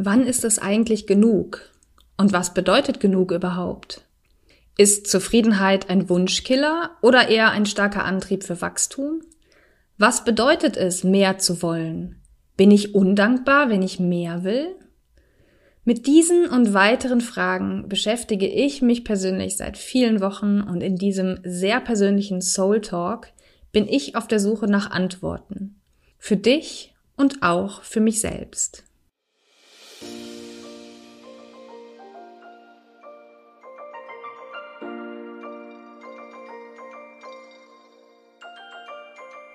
Wann ist es eigentlich genug? Und was bedeutet genug überhaupt? Ist Zufriedenheit ein Wunschkiller oder eher ein starker Antrieb für Wachstum? Was bedeutet es, mehr zu wollen? Bin ich undankbar, wenn ich mehr will? Mit diesen und weiteren Fragen beschäftige ich mich persönlich seit vielen Wochen und in diesem sehr persönlichen Soul Talk bin ich auf der Suche nach Antworten. Für dich und auch für mich selbst.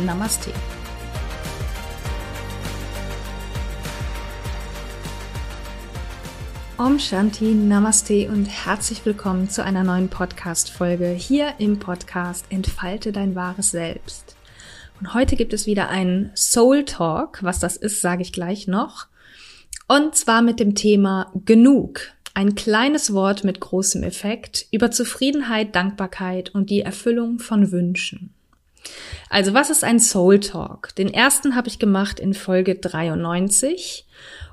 Namaste. Om Shanti, Namaste und herzlich willkommen zu einer neuen Podcast-Folge hier im Podcast Entfalte dein wahres Selbst. Und heute gibt es wieder einen Soul Talk. Was das ist, sage ich gleich noch. Und zwar mit dem Thema Genug. Ein kleines Wort mit großem Effekt über Zufriedenheit, Dankbarkeit und die Erfüllung von Wünschen. Also was ist ein Soul Talk? Den ersten habe ich gemacht in Folge 93.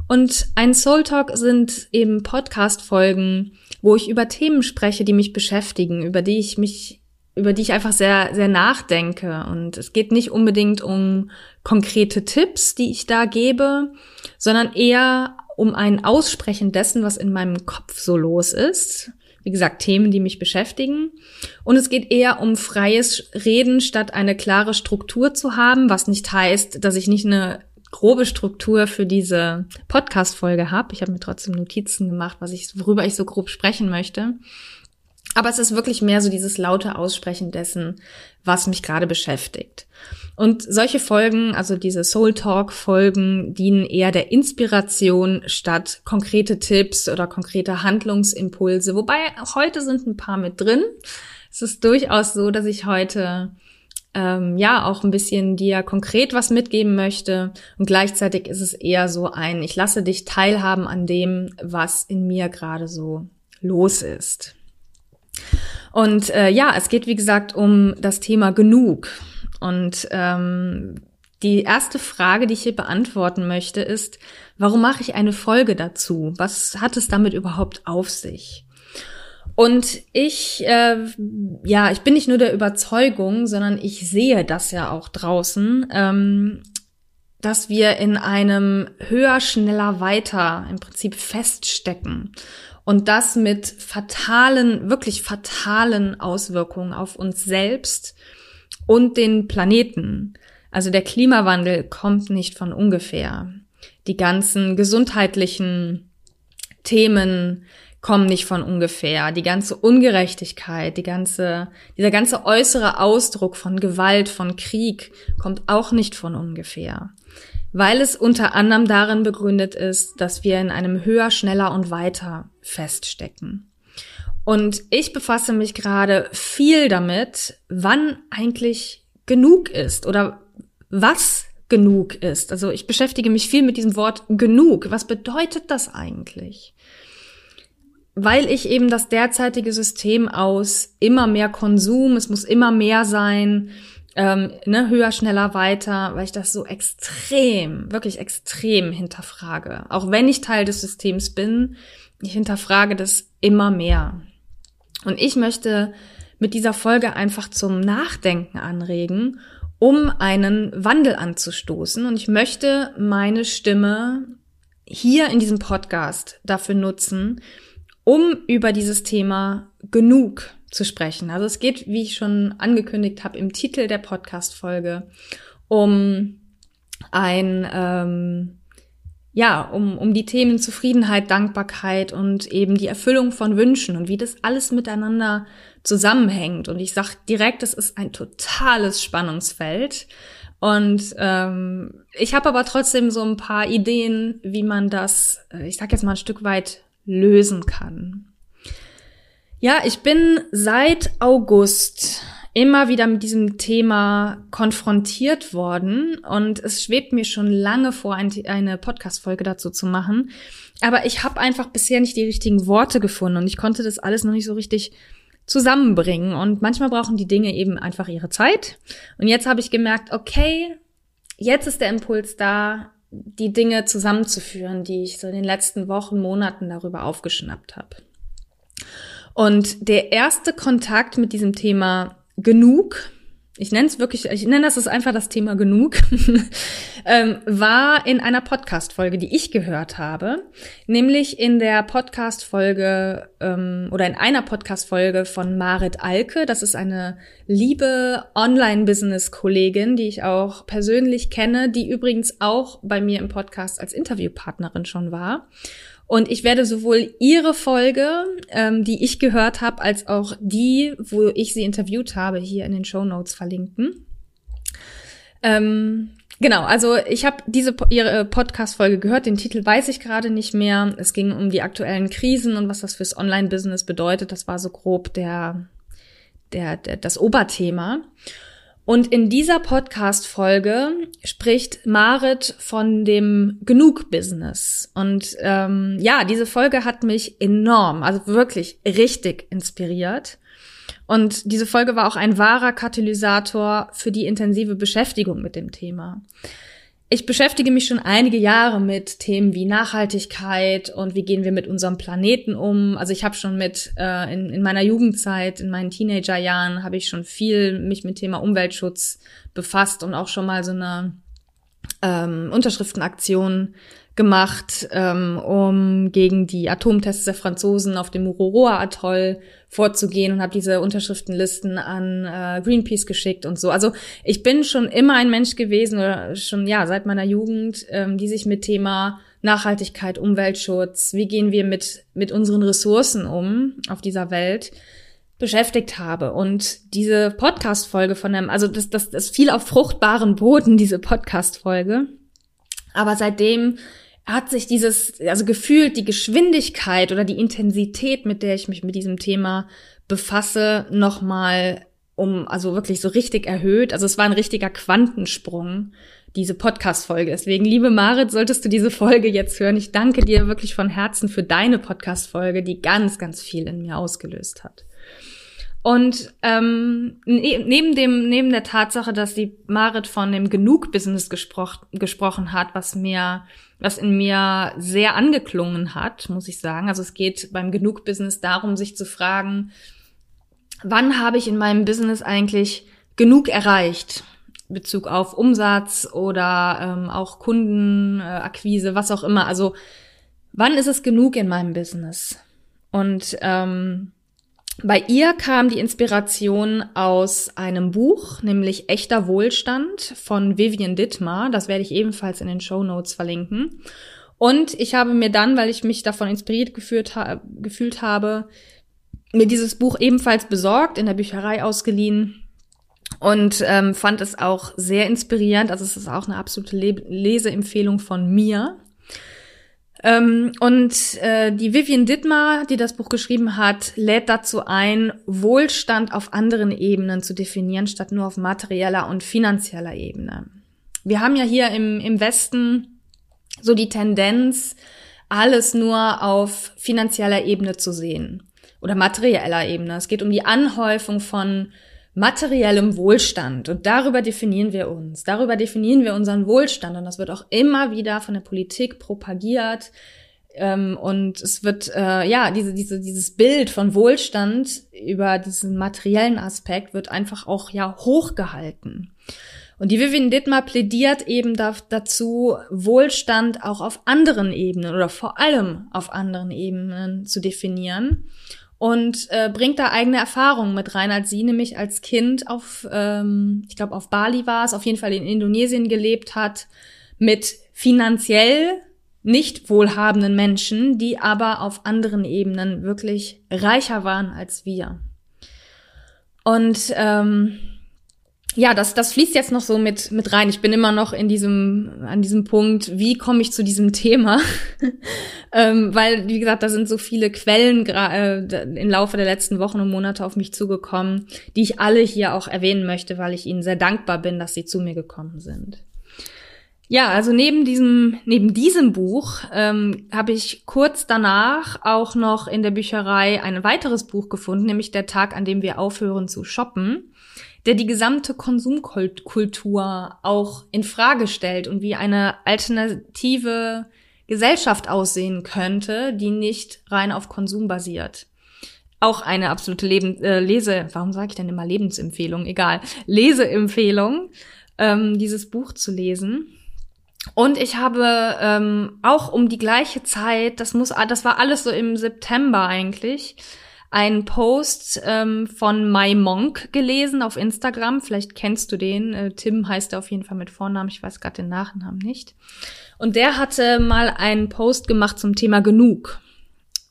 Und ein Soul Talk sind eben Podcast-Folgen, wo ich über Themen spreche, die mich beschäftigen, über die ich mich, über die ich einfach sehr, sehr nachdenke. Und es geht nicht unbedingt um konkrete Tipps, die ich da gebe, sondern eher um ein Aussprechen dessen, was in meinem Kopf so los ist wie gesagt, Themen, die mich beschäftigen. Und es geht eher um freies Reden, statt eine klare Struktur zu haben, was nicht heißt, dass ich nicht eine grobe Struktur für diese Podcast-Folge habe. Ich habe mir trotzdem Notizen gemacht, was ich, worüber ich so grob sprechen möchte. Aber es ist wirklich mehr so dieses laute Aussprechen dessen, was mich gerade beschäftigt. Und solche Folgen, also diese Soul Talk Folgen, dienen eher der Inspiration statt konkrete Tipps oder konkrete Handlungsimpulse. Wobei heute sind ein paar mit drin. Es ist durchaus so, dass ich heute ähm, ja auch ein bisschen dir konkret was mitgeben möchte und gleichzeitig ist es eher so ein, ich lasse dich teilhaben an dem, was in mir gerade so los ist. Und äh, ja, es geht wie gesagt um das Thema genug. Und ähm, die erste Frage, die ich hier beantworten möchte, ist, warum mache ich eine Folge dazu? Was hat es damit überhaupt auf sich? Und ich, äh, ja, ich bin nicht nur der Überzeugung, sondern ich sehe das ja auch draußen, ähm, dass wir in einem höher, schneller, weiter im Prinzip feststecken. Und das mit fatalen, wirklich fatalen Auswirkungen auf uns selbst und den Planeten. Also der Klimawandel kommt nicht von ungefähr. Die ganzen gesundheitlichen Themen kommen nicht von ungefähr. Die ganze Ungerechtigkeit, die ganze, dieser ganze äußere Ausdruck von Gewalt, von Krieg kommt auch nicht von ungefähr. Weil es unter anderem darin begründet ist, dass wir in einem höher, schneller und weiter feststecken. Und ich befasse mich gerade viel damit, wann eigentlich genug ist oder was genug ist. Also ich beschäftige mich viel mit diesem Wort genug. Was bedeutet das eigentlich? Weil ich eben das derzeitige System aus immer mehr Konsum, es muss immer mehr sein, ähm, ne, höher, schneller, weiter, weil ich das so extrem, wirklich extrem hinterfrage. Auch wenn ich Teil des Systems bin, ich hinterfrage das immer mehr. Und ich möchte mit dieser Folge einfach zum Nachdenken anregen, um einen Wandel anzustoßen. Und ich möchte meine Stimme hier in diesem Podcast dafür nutzen, um über dieses Thema genug zu sprechen. Also es geht, wie ich schon angekündigt habe, im Titel der Podcast-Folge um ein ähm, ja, um, um die Themen Zufriedenheit, Dankbarkeit und eben die Erfüllung von Wünschen und wie das alles miteinander zusammenhängt. Und ich sag direkt, es ist ein totales Spannungsfeld. Und ähm, ich habe aber trotzdem so ein paar Ideen, wie man das, äh, ich sag jetzt mal ein Stück weit lösen kann. Ja, ich bin seit August immer wieder mit diesem Thema konfrontiert worden und es schwebt mir schon lange vor, eine Podcast-Folge dazu zu machen. Aber ich habe einfach bisher nicht die richtigen Worte gefunden und ich konnte das alles noch nicht so richtig zusammenbringen. Und manchmal brauchen die Dinge eben einfach ihre Zeit. Und jetzt habe ich gemerkt, okay, jetzt ist der Impuls da, die Dinge zusammenzuführen, die ich so in den letzten Wochen, Monaten darüber aufgeschnappt habe. Und der erste Kontakt mit diesem Thema genug, ich nenne es wirklich, ich nenne das ist einfach das Thema genug, ähm, war in einer Podcast-Folge, die ich gehört habe, nämlich in der Podcast-Folge ähm, oder in einer Podcast-Folge von Marit Alke. Das ist eine liebe Online-Business-Kollegin, die ich auch persönlich kenne, die übrigens auch bei mir im Podcast als Interviewpartnerin schon war. Und ich werde sowohl ihre Folge, ähm, die ich gehört habe, als auch die, wo ich sie interviewt habe, hier in den Show Notes verlinken. Ähm, genau, also ich habe diese ihre Podcast-Folge gehört. Den Titel weiß ich gerade nicht mehr. Es ging um die aktuellen Krisen und was das fürs Online-Business bedeutet. Das war so grob der, der, der das Oberthema. Und in dieser Podcast-Folge spricht Marit von dem Genug-Business. Und ähm, ja, diese Folge hat mich enorm, also wirklich richtig inspiriert. Und diese Folge war auch ein wahrer Katalysator für die intensive Beschäftigung mit dem Thema ich beschäftige mich schon einige Jahre mit Themen wie Nachhaltigkeit und wie gehen wir mit unserem Planeten um. Also ich habe schon mit äh, in, in meiner Jugendzeit, in meinen Teenagerjahren, habe ich schon viel mich mit Thema Umweltschutz befasst und auch schon mal so eine ähm, Unterschriftenaktion gemacht, ähm, um gegen die Atomtests der Franzosen auf dem Mururoa-Atoll vorzugehen und habe diese Unterschriftenlisten an äh, Greenpeace geschickt und so. Also ich bin schon immer ein Mensch gewesen oder schon ja seit meiner Jugend, ähm, die sich mit Thema Nachhaltigkeit, Umweltschutz, wie gehen wir mit mit unseren Ressourcen um auf dieser Welt beschäftigt habe und diese Podcast Folge von einem also das das das fiel auf fruchtbaren Boden diese Podcast Folge aber seitdem hat sich dieses, also gefühlt die Geschwindigkeit oder die Intensität, mit der ich mich mit diesem Thema befasse, nochmal um, also wirklich so richtig erhöht. Also es war ein richtiger Quantensprung, diese Podcast-Folge. Deswegen, liebe Marit, solltest du diese Folge jetzt hören. Ich danke dir wirklich von Herzen für deine Podcast-Folge, die ganz, ganz viel in mir ausgelöst hat. Und ähm, ne neben dem neben der Tatsache, dass die Marit von dem Genug-Business gesprochen gesprochen hat, was mir was in mir sehr angeklungen hat, muss ich sagen. Also es geht beim Genug-Business darum, sich zu fragen, wann habe ich in meinem Business eigentlich genug erreicht? Bezug auf Umsatz oder ähm, auch Kundenakquise, was auch immer. Also wann ist es genug in meinem Business? Und ähm, bei ihr kam die Inspiration aus einem Buch, nämlich Echter Wohlstand von Vivian Dittmar. Das werde ich ebenfalls in den Show Notes verlinken. Und ich habe mir dann, weil ich mich davon inspiriert gefühlt, ha gefühlt habe, mir dieses Buch ebenfalls besorgt, in der Bücherei ausgeliehen und ähm, fand es auch sehr inspirierend. Also es ist auch eine absolute Le Leseempfehlung von mir. Ähm, und äh, die Vivian Dittmar, die das Buch geschrieben hat, lädt dazu ein, Wohlstand auf anderen Ebenen zu definieren, statt nur auf materieller und finanzieller Ebene. Wir haben ja hier im, im Westen so die Tendenz, alles nur auf finanzieller Ebene zu sehen oder materieller Ebene. Es geht um die Anhäufung von materiellem Wohlstand. Und darüber definieren wir uns. Darüber definieren wir unseren Wohlstand. Und das wird auch immer wieder von der Politik propagiert. Ähm, und es wird, äh, ja, diese, diese, dieses Bild von Wohlstand über diesen materiellen Aspekt wird einfach auch, ja, hochgehalten. Und die Vivian Dittmar plädiert eben da, dazu, Wohlstand auch auf anderen Ebenen oder vor allem auf anderen Ebenen zu definieren und äh, bringt da eigene Erfahrungen mit rein, als sie nämlich als Kind auf, ähm, ich glaube auf Bali war es, auf jeden Fall in Indonesien gelebt hat, mit finanziell nicht wohlhabenden Menschen, die aber auf anderen Ebenen wirklich reicher waren als wir. Und ähm, ja, das, das fließt jetzt noch so mit, mit rein. Ich bin immer noch in diesem, an diesem Punkt, wie komme ich zu diesem Thema? ähm, weil, wie gesagt, da sind so viele Quellen äh, im Laufe der letzten Wochen und Monate auf mich zugekommen, die ich alle hier auch erwähnen möchte, weil ich ihnen sehr dankbar bin, dass sie zu mir gekommen sind. Ja, also neben diesem, neben diesem Buch ähm, habe ich kurz danach auch noch in der Bücherei ein weiteres Buch gefunden, nämlich Der Tag, an dem wir aufhören zu shoppen der die gesamte Konsumkultur auch in Frage stellt und wie eine alternative Gesellschaft aussehen könnte, die nicht rein auf Konsum basiert. Auch eine absolute Leben äh, Lese, warum sage ich denn immer Lebensempfehlung? Egal, Leseempfehlung, ähm, dieses Buch zu lesen. Und ich habe ähm, auch um die gleiche Zeit, das muss, das war alles so im September eigentlich, einen Post ähm, von My Monk gelesen auf Instagram. Vielleicht kennst du den. Äh, Tim heißt er auf jeden Fall mit Vornamen. Ich weiß gerade den Nachnamen nicht. Und der hatte mal einen Post gemacht zum Thema genug.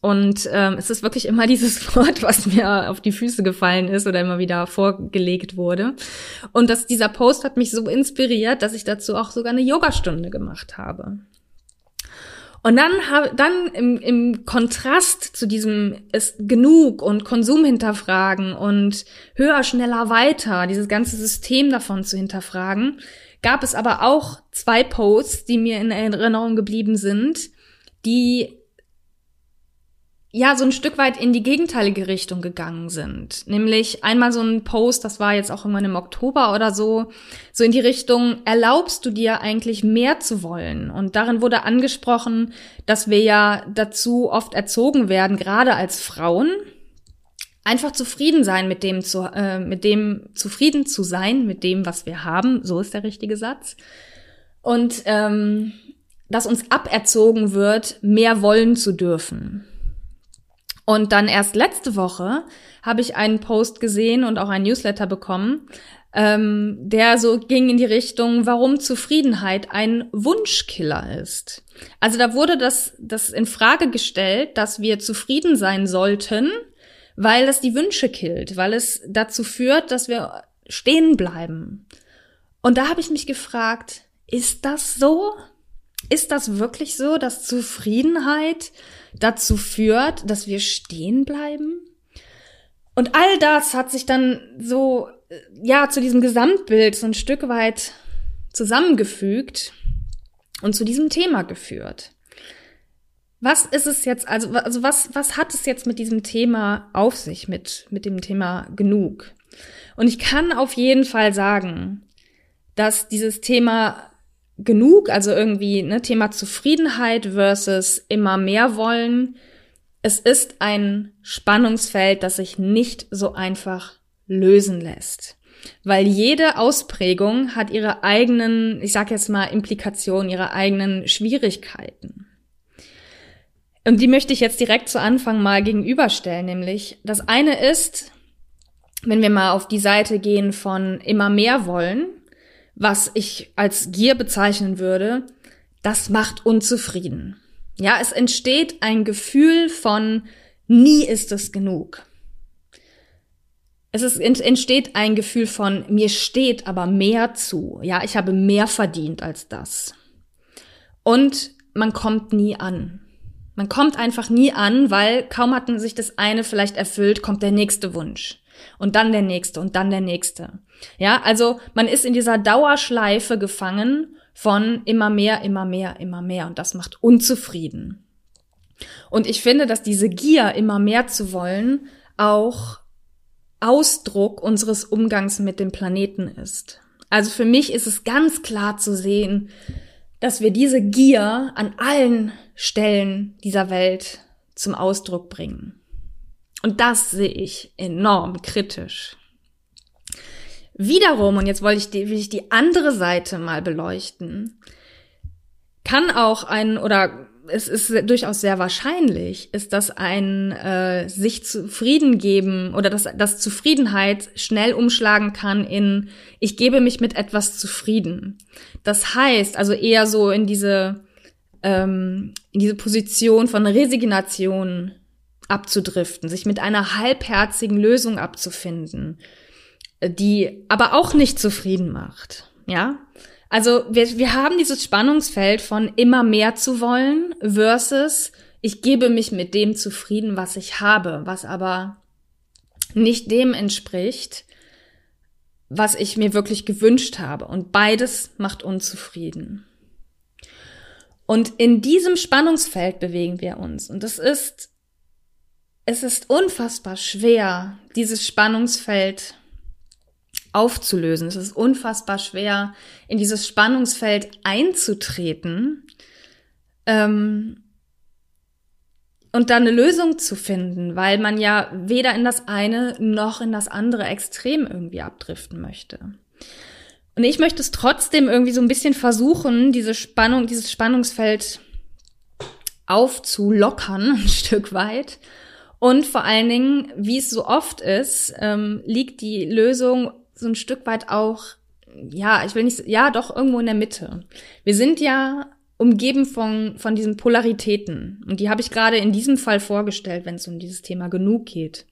Und ähm, es ist wirklich immer dieses Wort, was mir auf die Füße gefallen ist oder immer wieder vorgelegt wurde. Und dass dieser Post hat mich so inspiriert, dass ich dazu auch sogar eine Yogastunde gemacht habe. Und dann, dann im, im Kontrast zu diesem ist genug und Konsum hinterfragen und höher, schneller, weiter, dieses ganze System davon zu hinterfragen, gab es aber auch zwei Posts, die mir in Erinnerung geblieben sind, die ja so ein Stück weit in die gegenteilige Richtung gegangen sind. Nämlich einmal so ein Post, das war jetzt auch irgendwann im Oktober oder so, so in die Richtung, erlaubst du dir eigentlich mehr zu wollen? Und darin wurde angesprochen, dass wir ja dazu oft erzogen werden, gerade als Frauen, einfach zufrieden sein mit dem zu, äh, mit dem zufrieden zu sein mit dem, was wir haben. So ist der richtige Satz. Und ähm, dass uns aberzogen wird, mehr wollen zu dürfen. Und dann erst letzte Woche habe ich einen Post gesehen und auch einen Newsletter bekommen, ähm, der so ging in die Richtung, warum Zufriedenheit ein Wunschkiller ist. Also da wurde das, das in Frage gestellt, dass wir zufrieden sein sollten, weil das die Wünsche killt, weil es dazu führt, dass wir stehen bleiben. Und da habe ich mich gefragt, ist das so? Ist das wirklich so, dass Zufriedenheit dazu führt, dass wir stehen bleiben? Und all das hat sich dann so, ja, zu diesem Gesamtbild so ein Stück weit zusammengefügt und zu diesem Thema geführt. Was ist es jetzt, also, also was, was hat es jetzt mit diesem Thema auf sich, mit, mit dem Thema genug? Und ich kann auf jeden Fall sagen, dass dieses Thema genug, also irgendwie ne, Thema Zufriedenheit versus immer mehr wollen. Es ist ein Spannungsfeld, das sich nicht so einfach lösen lässt. Weil jede Ausprägung hat ihre eigenen, ich sag jetzt mal, Implikationen, ihre eigenen Schwierigkeiten. Und die möchte ich jetzt direkt zu Anfang mal gegenüberstellen, nämlich das eine ist, wenn wir mal auf die Seite gehen von immer mehr wollen, was ich als Gier bezeichnen würde, das macht unzufrieden. Ja, es entsteht ein Gefühl von nie ist es genug. Es ist, entsteht ein Gefühl von mir steht aber mehr zu. Ja, ich habe mehr verdient als das. Und man kommt nie an. Man kommt einfach nie an, weil kaum hat man sich das eine vielleicht erfüllt, kommt der nächste Wunsch und dann der nächste und dann der nächste. Ja, also man ist in dieser Dauerschleife gefangen von immer mehr, immer mehr, immer mehr und das macht unzufrieden. Und ich finde, dass diese Gier, immer mehr zu wollen, auch Ausdruck unseres Umgangs mit dem Planeten ist. Also für mich ist es ganz klar zu sehen, dass wir diese Gier an allen Stellen dieser Welt zum Ausdruck bringen. Und das sehe ich enorm kritisch. Wiederum, und jetzt wollte ich die, will ich die andere Seite mal beleuchten, kann auch ein, oder es ist durchaus sehr wahrscheinlich, ist, dass ein äh, sich zufrieden geben oder dass, dass Zufriedenheit schnell umschlagen kann in ich gebe mich mit etwas zufrieden. Das heißt also eher so in diese ähm, in diese Position von Resignation abzudriften, sich mit einer halbherzigen Lösung abzufinden, die aber auch nicht zufrieden macht. Ja, also wir, wir haben dieses Spannungsfeld von immer mehr zu wollen versus ich gebe mich mit dem zufrieden, was ich habe, was aber nicht dem entspricht, was ich mir wirklich gewünscht habe. Und beides macht unzufrieden. Und in diesem Spannungsfeld bewegen wir uns. Und es ist, es ist unfassbar schwer, dieses Spannungsfeld aufzulösen. Es ist unfassbar schwer, in dieses Spannungsfeld einzutreten ähm, und dann eine Lösung zu finden, weil man ja weder in das eine noch in das andere Extrem irgendwie abdriften möchte. Und ich möchte es trotzdem irgendwie so ein bisschen versuchen, diese Spannung, dieses Spannungsfeld aufzulockern, ein Stück weit. Und vor allen Dingen, wie es so oft ist, ähm, liegt die Lösung so ein Stück weit auch, ja, ich will nicht, ja, doch irgendwo in der Mitte. Wir sind ja umgeben von, von diesen Polaritäten. Und die habe ich gerade in diesem Fall vorgestellt, wenn es um dieses Thema genug geht.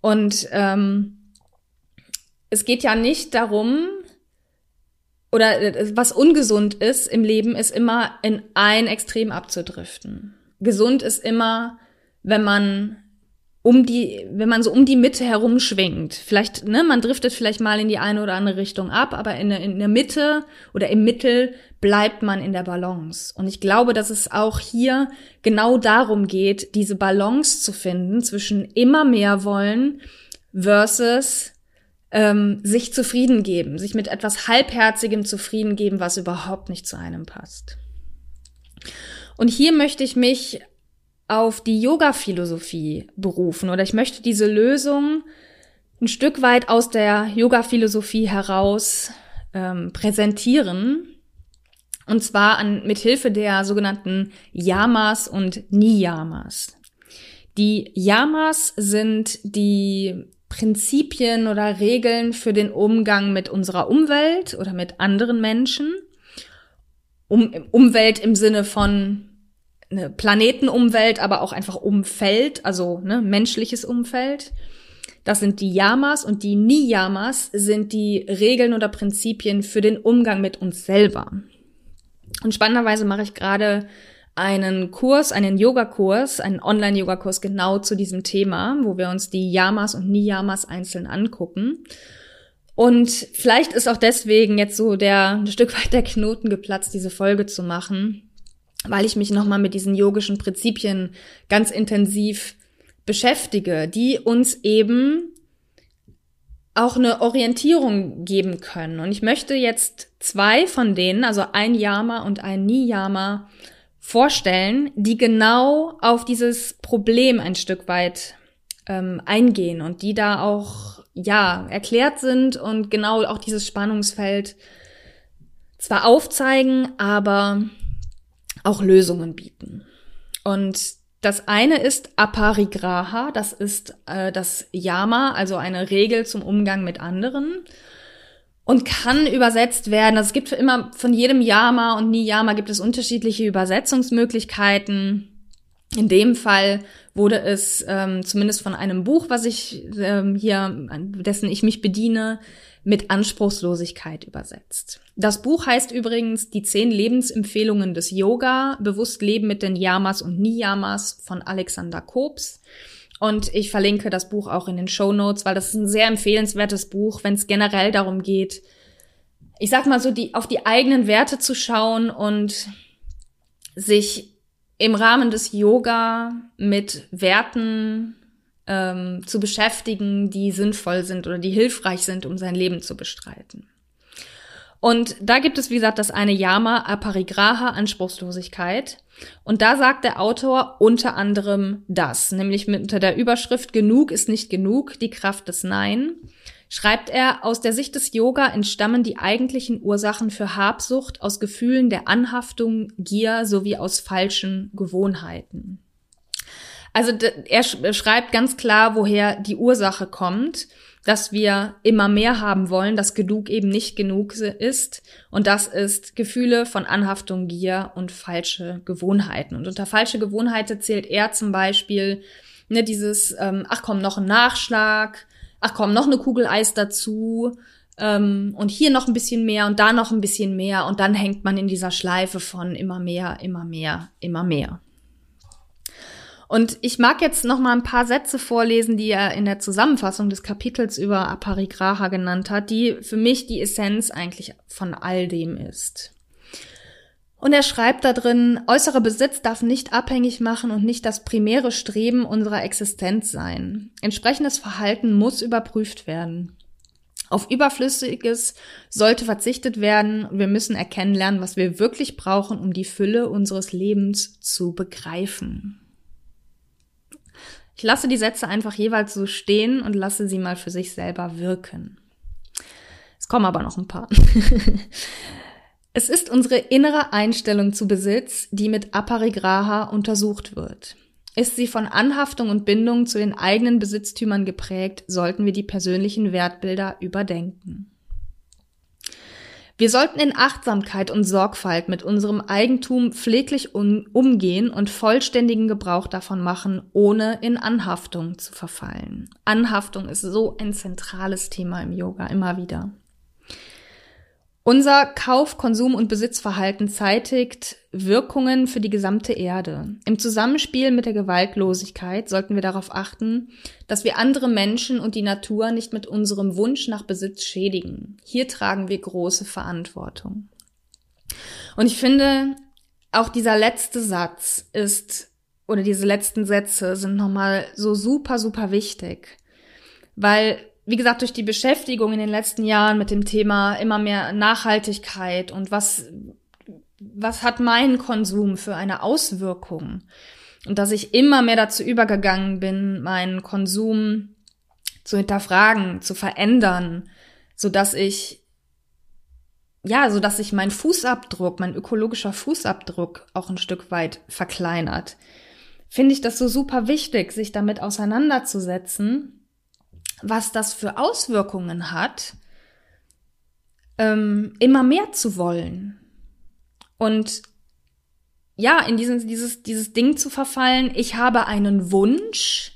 Und ähm, es geht ja nicht darum, oder äh, was ungesund ist im Leben, ist immer in ein Extrem abzudriften. Gesund ist immer, wenn man um die, wenn man so um die Mitte herum schwingt. Vielleicht, ne, man driftet vielleicht mal in die eine oder andere Richtung ab, aber in der, in der Mitte oder im Mittel bleibt man in der Balance. Und ich glaube, dass es auch hier genau darum geht, diese Balance zu finden zwischen immer mehr wollen versus ähm, sich zufrieden geben, sich mit etwas Halbherzigem zufrieden geben, was überhaupt nicht zu einem passt. Und hier möchte ich mich auf die Yoga-Philosophie berufen oder ich möchte diese Lösung ein Stück weit aus der Yoga-Philosophie heraus ähm, präsentieren. Und zwar an, mit Hilfe der sogenannten Yamas und Niyamas. Die Yamas sind die Prinzipien oder Regeln für den Umgang mit unserer Umwelt oder mit anderen Menschen. Um, Umwelt im Sinne von eine Planetenumwelt, aber auch einfach Umfeld, also ne, menschliches Umfeld. Das sind die Yamas und die Niyamas sind die Regeln oder Prinzipien für den Umgang mit uns selber. Und spannenderweise mache ich gerade einen Kurs, einen Yoga-Kurs, einen Online-Yoga-Kurs genau zu diesem Thema, wo wir uns die Yamas und Niyamas einzeln angucken. Und vielleicht ist auch deswegen jetzt so der ein Stück weit der Knoten geplatzt, diese Folge zu machen, weil ich mich nochmal mit diesen yogischen Prinzipien ganz intensiv beschäftige, die uns eben auch eine Orientierung geben können. Und ich möchte jetzt zwei von denen, also ein Yama und ein Niyama, vorstellen, die genau auf dieses Problem ein Stück weit ähm, eingehen und die da auch ja erklärt sind und genau auch dieses Spannungsfeld zwar aufzeigen, aber auch Lösungen bieten. Und das eine ist Aparigraha, das ist äh, das Yama, also eine Regel zum Umgang mit anderen und kann übersetzt werden. Also es gibt immer von jedem Yama und Niyama gibt es unterschiedliche Übersetzungsmöglichkeiten. In dem Fall wurde es ähm, zumindest von einem Buch, was ich ähm, hier, dessen ich mich bediene, mit Anspruchslosigkeit übersetzt. Das Buch heißt übrigens Die zehn Lebensempfehlungen des Yoga, bewusst leben mit den Yamas und Niyamas von Alexander Kobs. Und ich verlinke das Buch auch in den Show Notes, weil das ist ein sehr empfehlenswertes Buch, wenn es generell darum geht, ich sag mal so, die, auf die eigenen Werte zu schauen und sich im Rahmen des Yoga mit Werten ähm, zu beschäftigen, die sinnvoll sind oder die hilfreich sind, um sein Leben zu bestreiten. Und da gibt es, wie gesagt, das eine Yama Aparigraha Anspruchslosigkeit. Und da sagt der Autor unter anderem das, nämlich mit unter der Überschrift Genug ist nicht genug, die Kraft des Nein. schreibt er, aus der Sicht des Yoga entstammen die eigentlichen Ursachen für Habsucht aus Gefühlen der Anhaftung, Gier sowie aus falschen Gewohnheiten. Also er schreibt ganz klar, woher die Ursache kommt, dass wir immer mehr haben wollen, dass genug eben nicht genug ist. Und das ist Gefühle von Anhaftung, Gier und falsche Gewohnheiten. Und unter falsche Gewohnheiten zählt er zum Beispiel ne, dieses, ähm, ach komm, noch ein Nachschlag, ach komm, noch eine Kugel Eis dazu, ähm, und hier noch ein bisschen mehr und da noch ein bisschen mehr und dann hängt man in dieser Schleife von immer mehr, immer mehr, immer mehr. Und ich mag jetzt noch mal ein paar Sätze vorlesen, die er in der Zusammenfassung des Kapitels über Aparigraha genannt hat, die für mich die Essenz eigentlich von all dem ist. Und er schreibt da drin, äußerer Besitz darf nicht abhängig machen und nicht das primäre Streben unserer Existenz sein. Entsprechendes Verhalten muss überprüft werden. Auf Überflüssiges sollte verzichtet werden wir müssen erkennen lernen, was wir wirklich brauchen, um die Fülle unseres Lebens zu begreifen. Ich lasse die Sätze einfach jeweils so stehen und lasse sie mal für sich selber wirken. Es kommen aber noch ein paar. es ist unsere innere Einstellung zu Besitz, die mit Aparigraha untersucht wird. Ist sie von Anhaftung und Bindung zu den eigenen Besitztümern geprägt, sollten wir die persönlichen Wertbilder überdenken. Wir sollten in Achtsamkeit und Sorgfalt mit unserem Eigentum pfleglich umgehen und vollständigen Gebrauch davon machen, ohne in Anhaftung zu verfallen. Anhaftung ist so ein zentrales Thema im Yoga immer wieder. Unser Kauf-, Konsum- und Besitzverhalten zeitigt Wirkungen für die gesamte Erde. Im Zusammenspiel mit der Gewaltlosigkeit sollten wir darauf achten, dass wir andere Menschen und die Natur nicht mit unserem Wunsch nach Besitz schädigen. Hier tragen wir große Verantwortung. Und ich finde, auch dieser letzte Satz ist, oder diese letzten Sätze sind nochmal so super, super wichtig. Weil wie gesagt, durch die Beschäftigung in den letzten Jahren mit dem Thema immer mehr Nachhaltigkeit und was, was hat mein Konsum für eine Auswirkung? Und dass ich immer mehr dazu übergegangen bin, meinen Konsum zu hinterfragen, zu verändern, so dass ich ja, so dass sich mein Fußabdruck, mein ökologischer Fußabdruck auch ein Stück weit verkleinert. Finde ich das so super wichtig, sich damit auseinanderzusetzen was das für Auswirkungen hat, ähm, immer mehr zu wollen. Und ja, in dieses, dieses, dieses Ding zu verfallen, ich habe einen Wunsch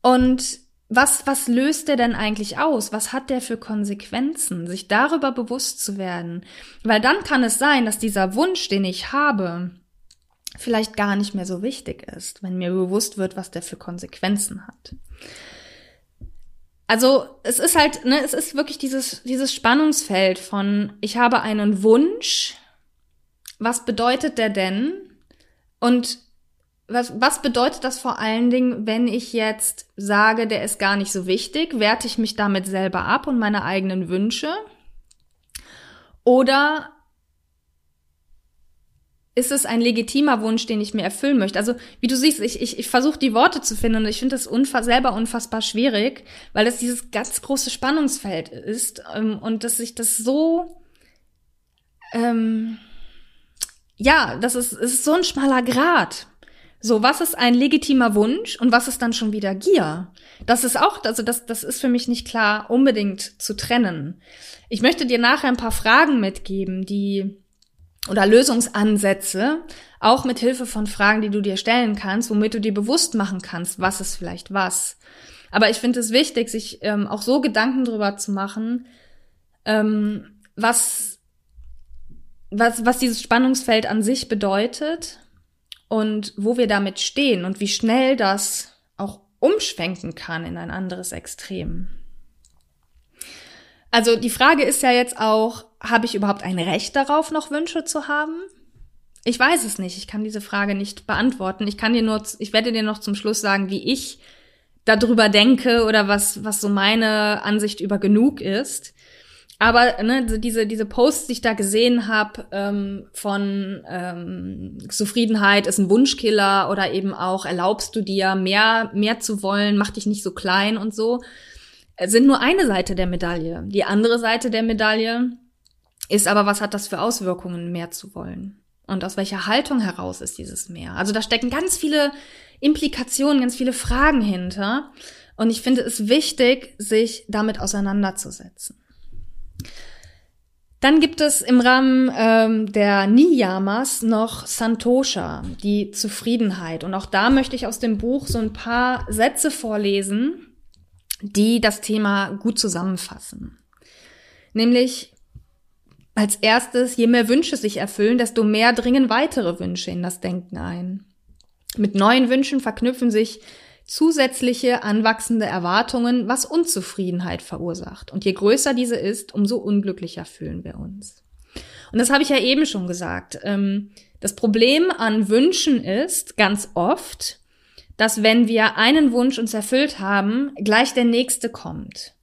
und was, was löst der denn eigentlich aus? Was hat der für Konsequenzen? Sich darüber bewusst zu werden. Weil dann kann es sein, dass dieser Wunsch, den ich habe, vielleicht gar nicht mehr so wichtig ist, wenn mir bewusst wird, was der für Konsequenzen hat. Also es ist halt, ne, es ist wirklich dieses, dieses Spannungsfeld von, ich habe einen Wunsch, was bedeutet der denn? Und was, was bedeutet das vor allen Dingen, wenn ich jetzt sage, der ist gar nicht so wichtig? Werte ich mich damit selber ab und meine eigenen Wünsche? Oder ist es ein legitimer Wunsch, den ich mir erfüllen möchte. Also wie du siehst, ich, ich, ich versuche die Worte zu finden und ich finde das unfass selber unfassbar schwierig, weil es dieses ganz große Spannungsfeld ist ähm, und dass sich das so ähm, ja, das ist, ist so ein schmaler Grad. So, was ist ein legitimer Wunsch und was ist dann schon wieder Gier? Das ist auch, also das, das ist für mich nicht klar unbedingt zu trennen. Ich möchte dir nachher ein paar Fragen mitgeben, die oder Lösungsansätze, auch mit Hilfe von Fragen, die du dir stellen kannst, womit du dir bewusst machen kannst, was ist vielleicht was. Aber ich finde es wichtig, sich ähm, auch so Gedanken drüber zu machen, ähm, was, was, was dieses Spannungsfeld an sich bedeutet und wo wir damit stehen und wie schnell das auch umschwenken kann in ein anderes Extrem. Also die Frage ist ja jetzt auch, habe ich überhaupt ein Recht darauf, noch Wünsche zu haben? Ich weiß es nicht. Ich kann diese Frage nicht beantworten. Ich kann dir nur, ich werde dir noch zum Schluss sagen, wie ich darüber denke oder was, was so meine Ansicht über genug ist. Aber ne, diese, diese Posts, die ich da gesehen habe, ähm, von ähm, Zufriedenheit ist ein Wunschkiller oder eben auch erlaubst du dir mehr, mehr zu wollen, mach dich nicht so klein und so sind nur eine Seite der Medaille. Die andere Seite der Medaille ist aber, was hat das für Auswirkungen, mehr zu wollen? Und aus welcher Haltung heraus ist dieses Mehr? Also da stecken ganz viele Implikationen, ganz viele Fragen hinter. Und ich finde es wichtig, sich damit auseinanderzusetzen. Dann gibt es im Rahmen ähm, der Niyamas noch Santosha, die Zufriedenheit. Und auch da möchte ich aus dem Buch so ein paar Sätze vorlesen, die das Thema gut zusammenfassen. Nämlich als erstes, je mehr Wünsche sich erfüllen, desto mehr dringen weitere Wünsche in das Denken ein. Mit neuen Wünschen verknüpfen sich zusätzliche anwachsende Erwartungen, was Unzufriedenheit verursacht. Und je größer diese ist, umso unglücklicher fühlen wir uns. Und das habe ich ja eben schon gesagt. Ähm, das Problem an Wünschen ist ganz oft, dass wenn wir einen Wunsch uns erfüllt haben, gleich der nächste kommt.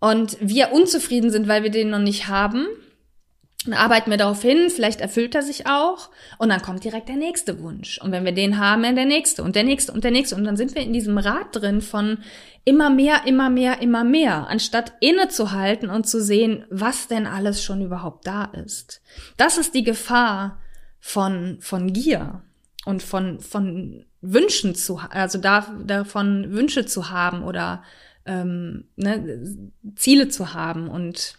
Und wir unzufrieden sind, weil wir den noch nicht haben, dann arbeiten wir darauf hin, vielleicht erfüllt er sich auch und dann kommt direkt der nächste Wunsch. Und wenn wir den haben, dann der nächste und der nächste und der nächste. Und dann sind wir in diesem Rad drin von immer mehr, immer mehr, immer mehr, anstatt innezuhalten und zu sehen, was denn alles schon überhaupt da ist. Das ist die Gefahr von, von Gier und von, von Wünschen zu, also davon Wünsche zu haben oder ähm, ne, Ziele zu haben und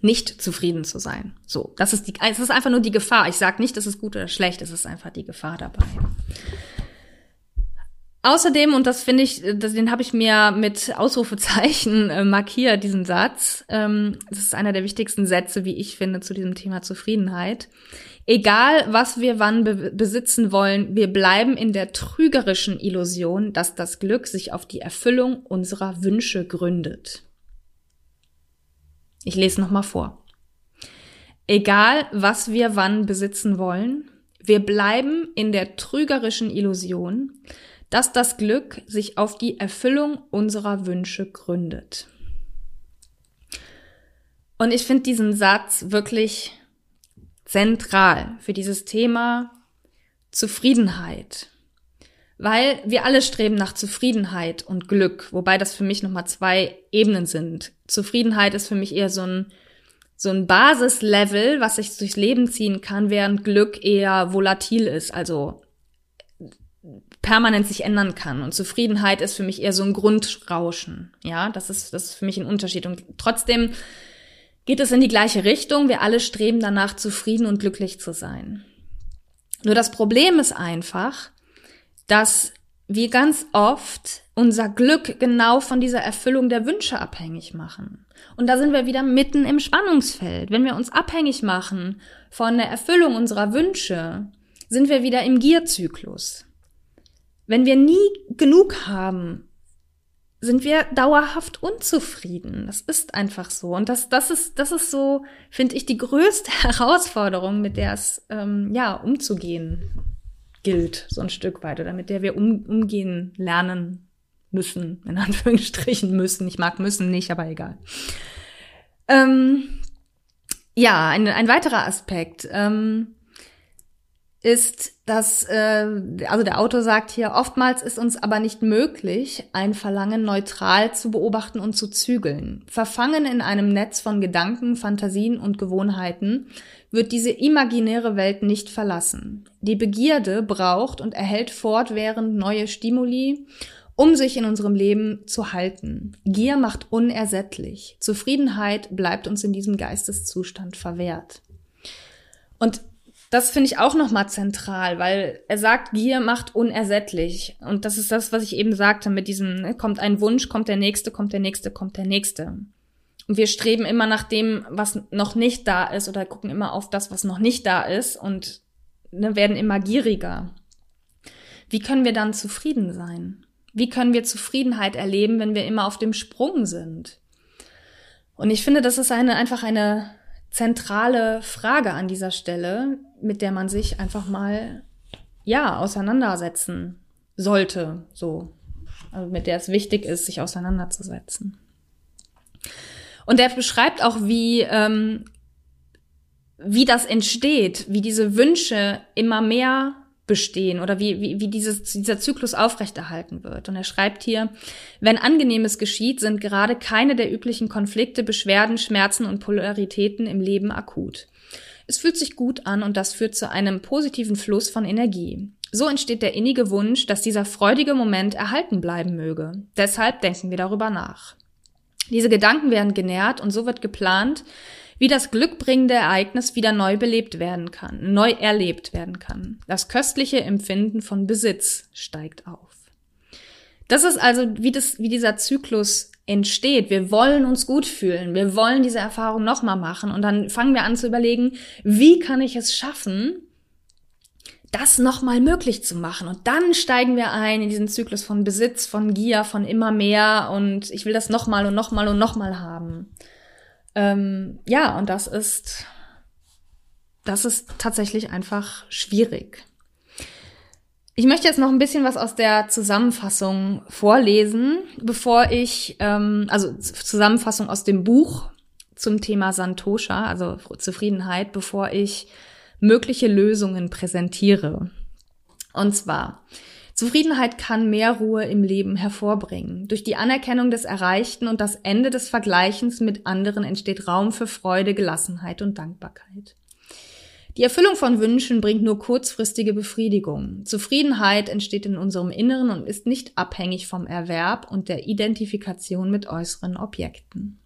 nicht zufrieden zu sein. So, das ist die, es ist einfach nur die Gefahr. Ich sage nicht, dass es gut oder schlecht, es ist einfach die Gefahr dabei. Außerdem, und das finde ich, den habe ich mir mit Ausrufezeichen äh, markiert, diesen Satz. Ähm, das ist einer der wichtigsten Sätze, wie ich finde, zu diesem Thema Zufriedenheit. Egal, was wir wann be besitzen wollen, wir bleiben in der trügerischen Illusion, dass das Glück sich auf die Erfüllung unserer Wünsche gründet. Ich lese nochmal vor. Egal, was wir wann besitzen wollen, wir bleiben in der trügerischen Illusion, dass das Glück sich auf die Erfüllung unserer Wünsche gründet. Und ich finde diesen Satz wirklich zentral für dieses Thema Zufriedenheit. Weil wir alle streben nach Zufriedenheit und Glück, wobei das für mich nochmal zwei Ebenen sind. Zufriedenheit ist für mich eher so ein, so ein Basislevel, was sich durchs Leben ziehen kann, während Glück eher volatil ist, also permanent sich ändern kann. Und Zufriedenheit ist für mich eher so ein Grundrauschen. Ja, das ist, das ist für mich ein Unterschied. Und trotzdem geht es in die gleiche Richtung. Wir alle streben danach, zufrieden und glücklich zu sein. Nur das Problem ist einfach, dass wir ganz oft unser Glück genau von dieser Erfüllung der Wünsche abhängig machen. Und da sind wir wieder mitten im Spannungsfeld. Wenn wir uns abhängig machen von der Erfüllung unserer Wünsche, sind wir wieder im Gierzyklus. Wenn wir nie genug haben, sind wir dauerhaft unzufrieden. Das ist einfach so. Und das, das ist, das ist so, finde ich, die größte Herausforderung, mit der es ähm, ja umzugehen gilt, so ein Stück weit, oder mit der wir um, umgehen lernen müssen, in Anführungsstrichen müssen. Ich mag müssen nicht, aber egal. Ähm, ja, ein, ein weiterer Aspekt ähm, ist, dass, äh, also der Autor sagt hier, oftmals ist uns aber nicht möglich, ein Verlangen neutral zu beobachten und zu zügeln. Verfangen in einem Netz von Gedanken, Fantasien und Gewohnheiten wird diese imaginäre Welt nicht verlassen. Die Begierde braucht und erhält fortwährend neue Stimuli, um sich in unserem Leben zu halten. Gier macht unersättlich. Zufriedenheit bleibt uns in diesem Geisteszustand verwehrt. Und das finde ich auch nochmal zentral, weil er sagt, Gier macht unersättlich. Und das ist das, was ich eben sagte mit diesem, ne, kommt ein Wunsch, kommt der nächste, kommt der nächste, kommt der nächste. Und wir streben immer nach dem, was noch nicht da ist oder gucken immer auf das, was noch nicht da ist und ne, werden immer gieriger. Wie können wir dann zufrieden sein? Wie können wir Zufriedenheit erleben, wenn wir immer auf dem Sprung sind? Und ich finde, das ist eine, einfach eine zentrale Frage an dieser Stelle, mit der man sich einfach mal, ja, auseinandersetzen sollte, so. Also mit der es wichtig ist, sich auseinanderzusetzen. Und er beschreibt auch, wie, ähm, wie das entsteht, wie diese Wünsche immer mehr bestehen oder wie, wie, wie dieses, dieser Zyklus aufrechterhalten wird. Und er schreibt hier, wenn Angenehmes geschieht, sind gerade keine der üblichen Konflikte, Beschwerden, Schmerzen und Polaritäten im Leben akut. Es fühlt sich gut an und das führt zu einem positiven Fluss von Energie. So entsteht der innige Wunsch, dass dieser freudige Moment erhalten bleiben möge. Deshalb denken wir darüber nach. Diese Gedanken werden genährt und so wird geplant, wie das glückbringende Ereignis wieder neu belebt werden kann, neu erlebt werden kann. Das köstliche Empfinden von Besitz steigt auf. Das ist also, wie, das, wie dieser Zyklus entsteht. Wir wollen uns gut fühlen. Wir wollen diese Erfahrung nochmal machen. Und dann fangen wir an zu überlegen, wie kann ich es schaffen, das nochmal möglich zu machen. Und dann steigen wir ein in diesen Zyklus von Besitz, von Gier, von immer mehr und ich will das nochmal und nochmal und nochmal haben. Ähm, ja, und das ist, das ist tatsächlich einfach schwierig. Ich möchte jetzt noch ein bisschen was aus der Zusammenfassung vorlesen, bevor ich, ähm, also Zusammenfassung aus dem Buch zum Thema Santosha, also Zufriedenheit, bevor ich mögliche Lösungen präsentiere. Und zwar, Zufriedenheit kann mehr Ruhe im Leben hervorbringen. Durch die Anerkennung des Erreichten und das Ende des Vergleichens mit anderen entsteht Raum für Freude, Gelassenheit und Dankbarkeit. Die Erfüllung von Wünschen bringt nur kurzfristige Befriedigung. Zufriedenheit entsteht in unserem Inneren und ist nicht abhängig vom Erwerb und der Identifikation mit äußeren Objekten.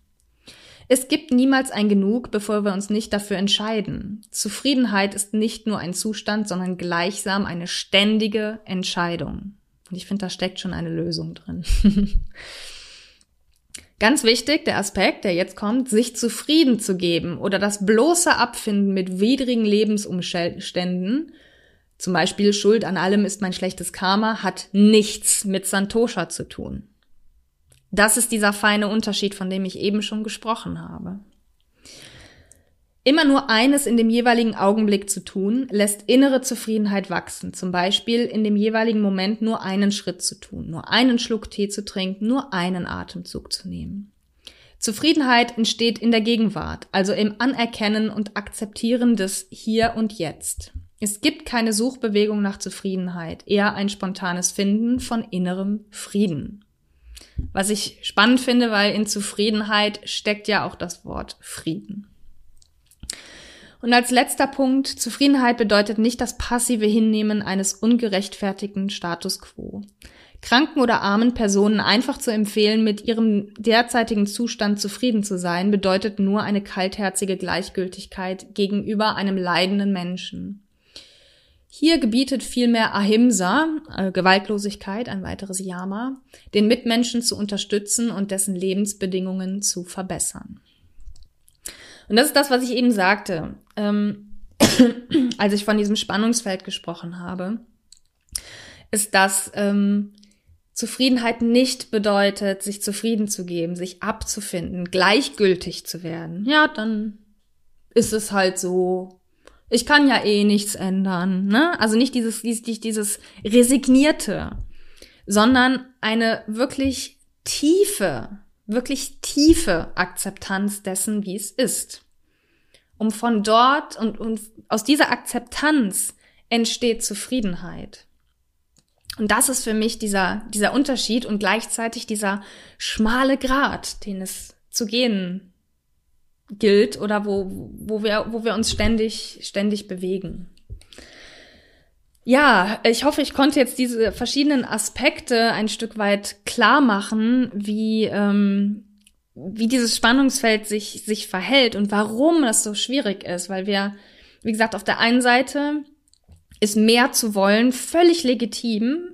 Es gibt niemals ein Genug, bevor wir uns nicht dafür entscheiden. Zufriedenheit ist nicht nur ein Zustand, sondern gleichsam eine ständige Entscheidung. Und ich finde, da steckt schon eine Lösung drin. Ganz wichtig, der Aspekt, der jetzt kommt, sich zufrieden zu geben oder das bloße Abfinden mit widrigen Lebensumständen, zum Beispiel Schuld an allem ist mein schlechtes Karma, hat nichts mit Santosha zu tun. Das ist dieser feine Unterschied, von dem ich eben schon gesprochen habe. Immer nur eines in dem jeweiligen Augenblick zu tun, lässt innere Zufriedenheit wachsen. Zum Beispiel in dem jeweiligen Moment nur einen Schritt zu tun, nur einen Schluck Tee zu trinken, nur einen Atemzug zu nehmen. Zufriedenheit entsteht in der Gegenwart, also im Anerkennen und Akzeptieren des Hier und Jetzt. Es gibt keine Suchbewegung nach Zufriedenheit, eher ein spontanes Finden von innerem Frieden. Was ich spannend finde, weil in Zufriedenheit steckt ja auch das Wort Frieden. Und als letzter Punkt, Zufriedenheit bedeutet nicht das passive Hinnehmen eines ungerechtfertigten Status quo. Kranken oder armen Personen einfach zu empfehlen, mit ihrem derzeitigen Zustand zufrieden zu sein, bedeutet nur eine kaltherzige Gleichgültigkeit gegenüber einem leidenden Menschen. Hier gebietet vielmehr Ahimsa, äh, Gewaltlosigkeit, ein weiteres Yama, den Mitmenschen zu unterstützen und dessen Lebensbedingungen zu verbessern. Und das ist das, was ich eben sagte, ähm, als ich von diesem Spannungsfeld gesprochen habe, ist, dass ähm, Zufriedenheit nicht bedeutet, sich zufrieden zu geben, sich abzufinden, gleichgültig zu werden. Ja, dann ist es halt so, ich kann ja eh nichts ändern, ne? Also nicht dieses, dieses, dieses resignierte, sondern eine wirklich tiefe, wirklich tiefe Akzeptanz dessen, wie es ist. Um von dort und, und aus dieser Akzeptanz entsteht Zufriedenheit. Und das ist für mich dieser, dieser Unterschied und gleichzeitig dieser schmale Grat, den es zu gehen gilt oder wo, wo, wir, wo wir uns ständig, ständig bewegen. Ja, ich hoffe, ich konnte jetzt diese verschiedenen Aspekte ein Stück weit klar machen, wie, ähm, wie dieses Spannungsfeld sich, sich verhält und warum das so schwierig ist, weil wir, wie gesagt, auf der einen Seite ist mehr zu wollen völlig legitim.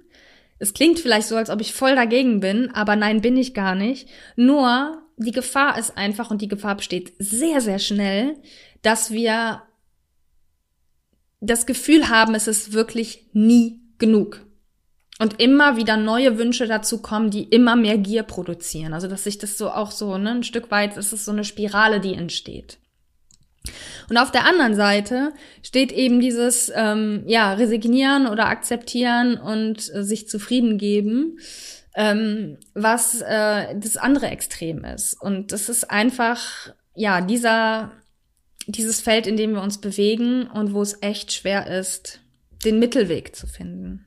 Es klingt vielleicht so, als ob ich voll dagegen bin, aber nein, bin ich gar nicht. Nur die Gefahr ist einfach, und die Gefahr besteht sehr, sehr schnell, dass wir das Gefühl haben, es ist wirklich nie genug. Und immer wieder neue Wünsche dazu kommen, die immer mehr Gier produzieren. Also, dass sich das so auch so, ne, ein Stück weit, es ist so eine Spirale, die entsteht. Und auf der anderen Seite steht eben dieses, ähm, ja, resignieren oder akzeptieren und äh, sich zufrieden geben ähm, was äh, das andere Extrem ist. Und das ist einfach, ja, dieser, dieses Feld, in dem wir uns bewegen und wo es echt schwer ist, den Mittelweg zu finden.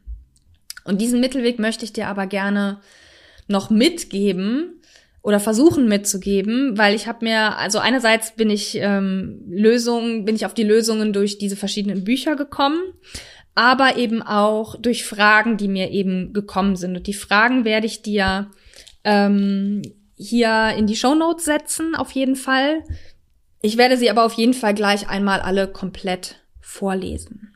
Und diesen Mittelweg möchte ich dir aber gerne noch mitgeben oder versuchen mitzugeben, weil ich habe mir, also einerseits bin ich ähm, Lösungen, bin ich auf die Lösungen durch diese verschiedenen Bücher gekommen, aber eben auch durch Fragen, die mir eben gekommen sind. Und die Fragen werde ich dir ähm, hier in die Show Notes setzen, auf jeden Fall. Ich werde sie aber auf jeden Fall gleich einmal alle komplett vorlesen.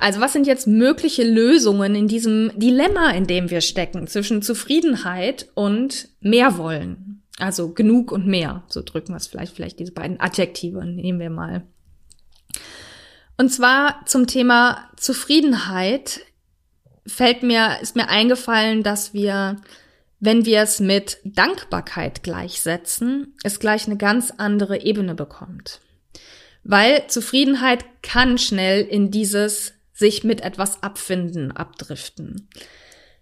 Also was sind jetzt mögliche Lösungen in diesem Dilemma, in dem wir stecken, zwischen Zufriedenheit und mehr wollen? Also genug und mehr. So drücken wir es vielleicht, vielleicht diese beiden Adjektive nehmen wir mal. Und zwar zum Thema Zufriedenheit fällt mir, ist mir eingefallen, dass wir, wenn wir es mit Dankbarkeit gleichsetzen, es gleich eine ganz andere Ebene bekommt. Weil Zufriedenheit kann schnell in dieses sich mit etwas abfinden, abdriften.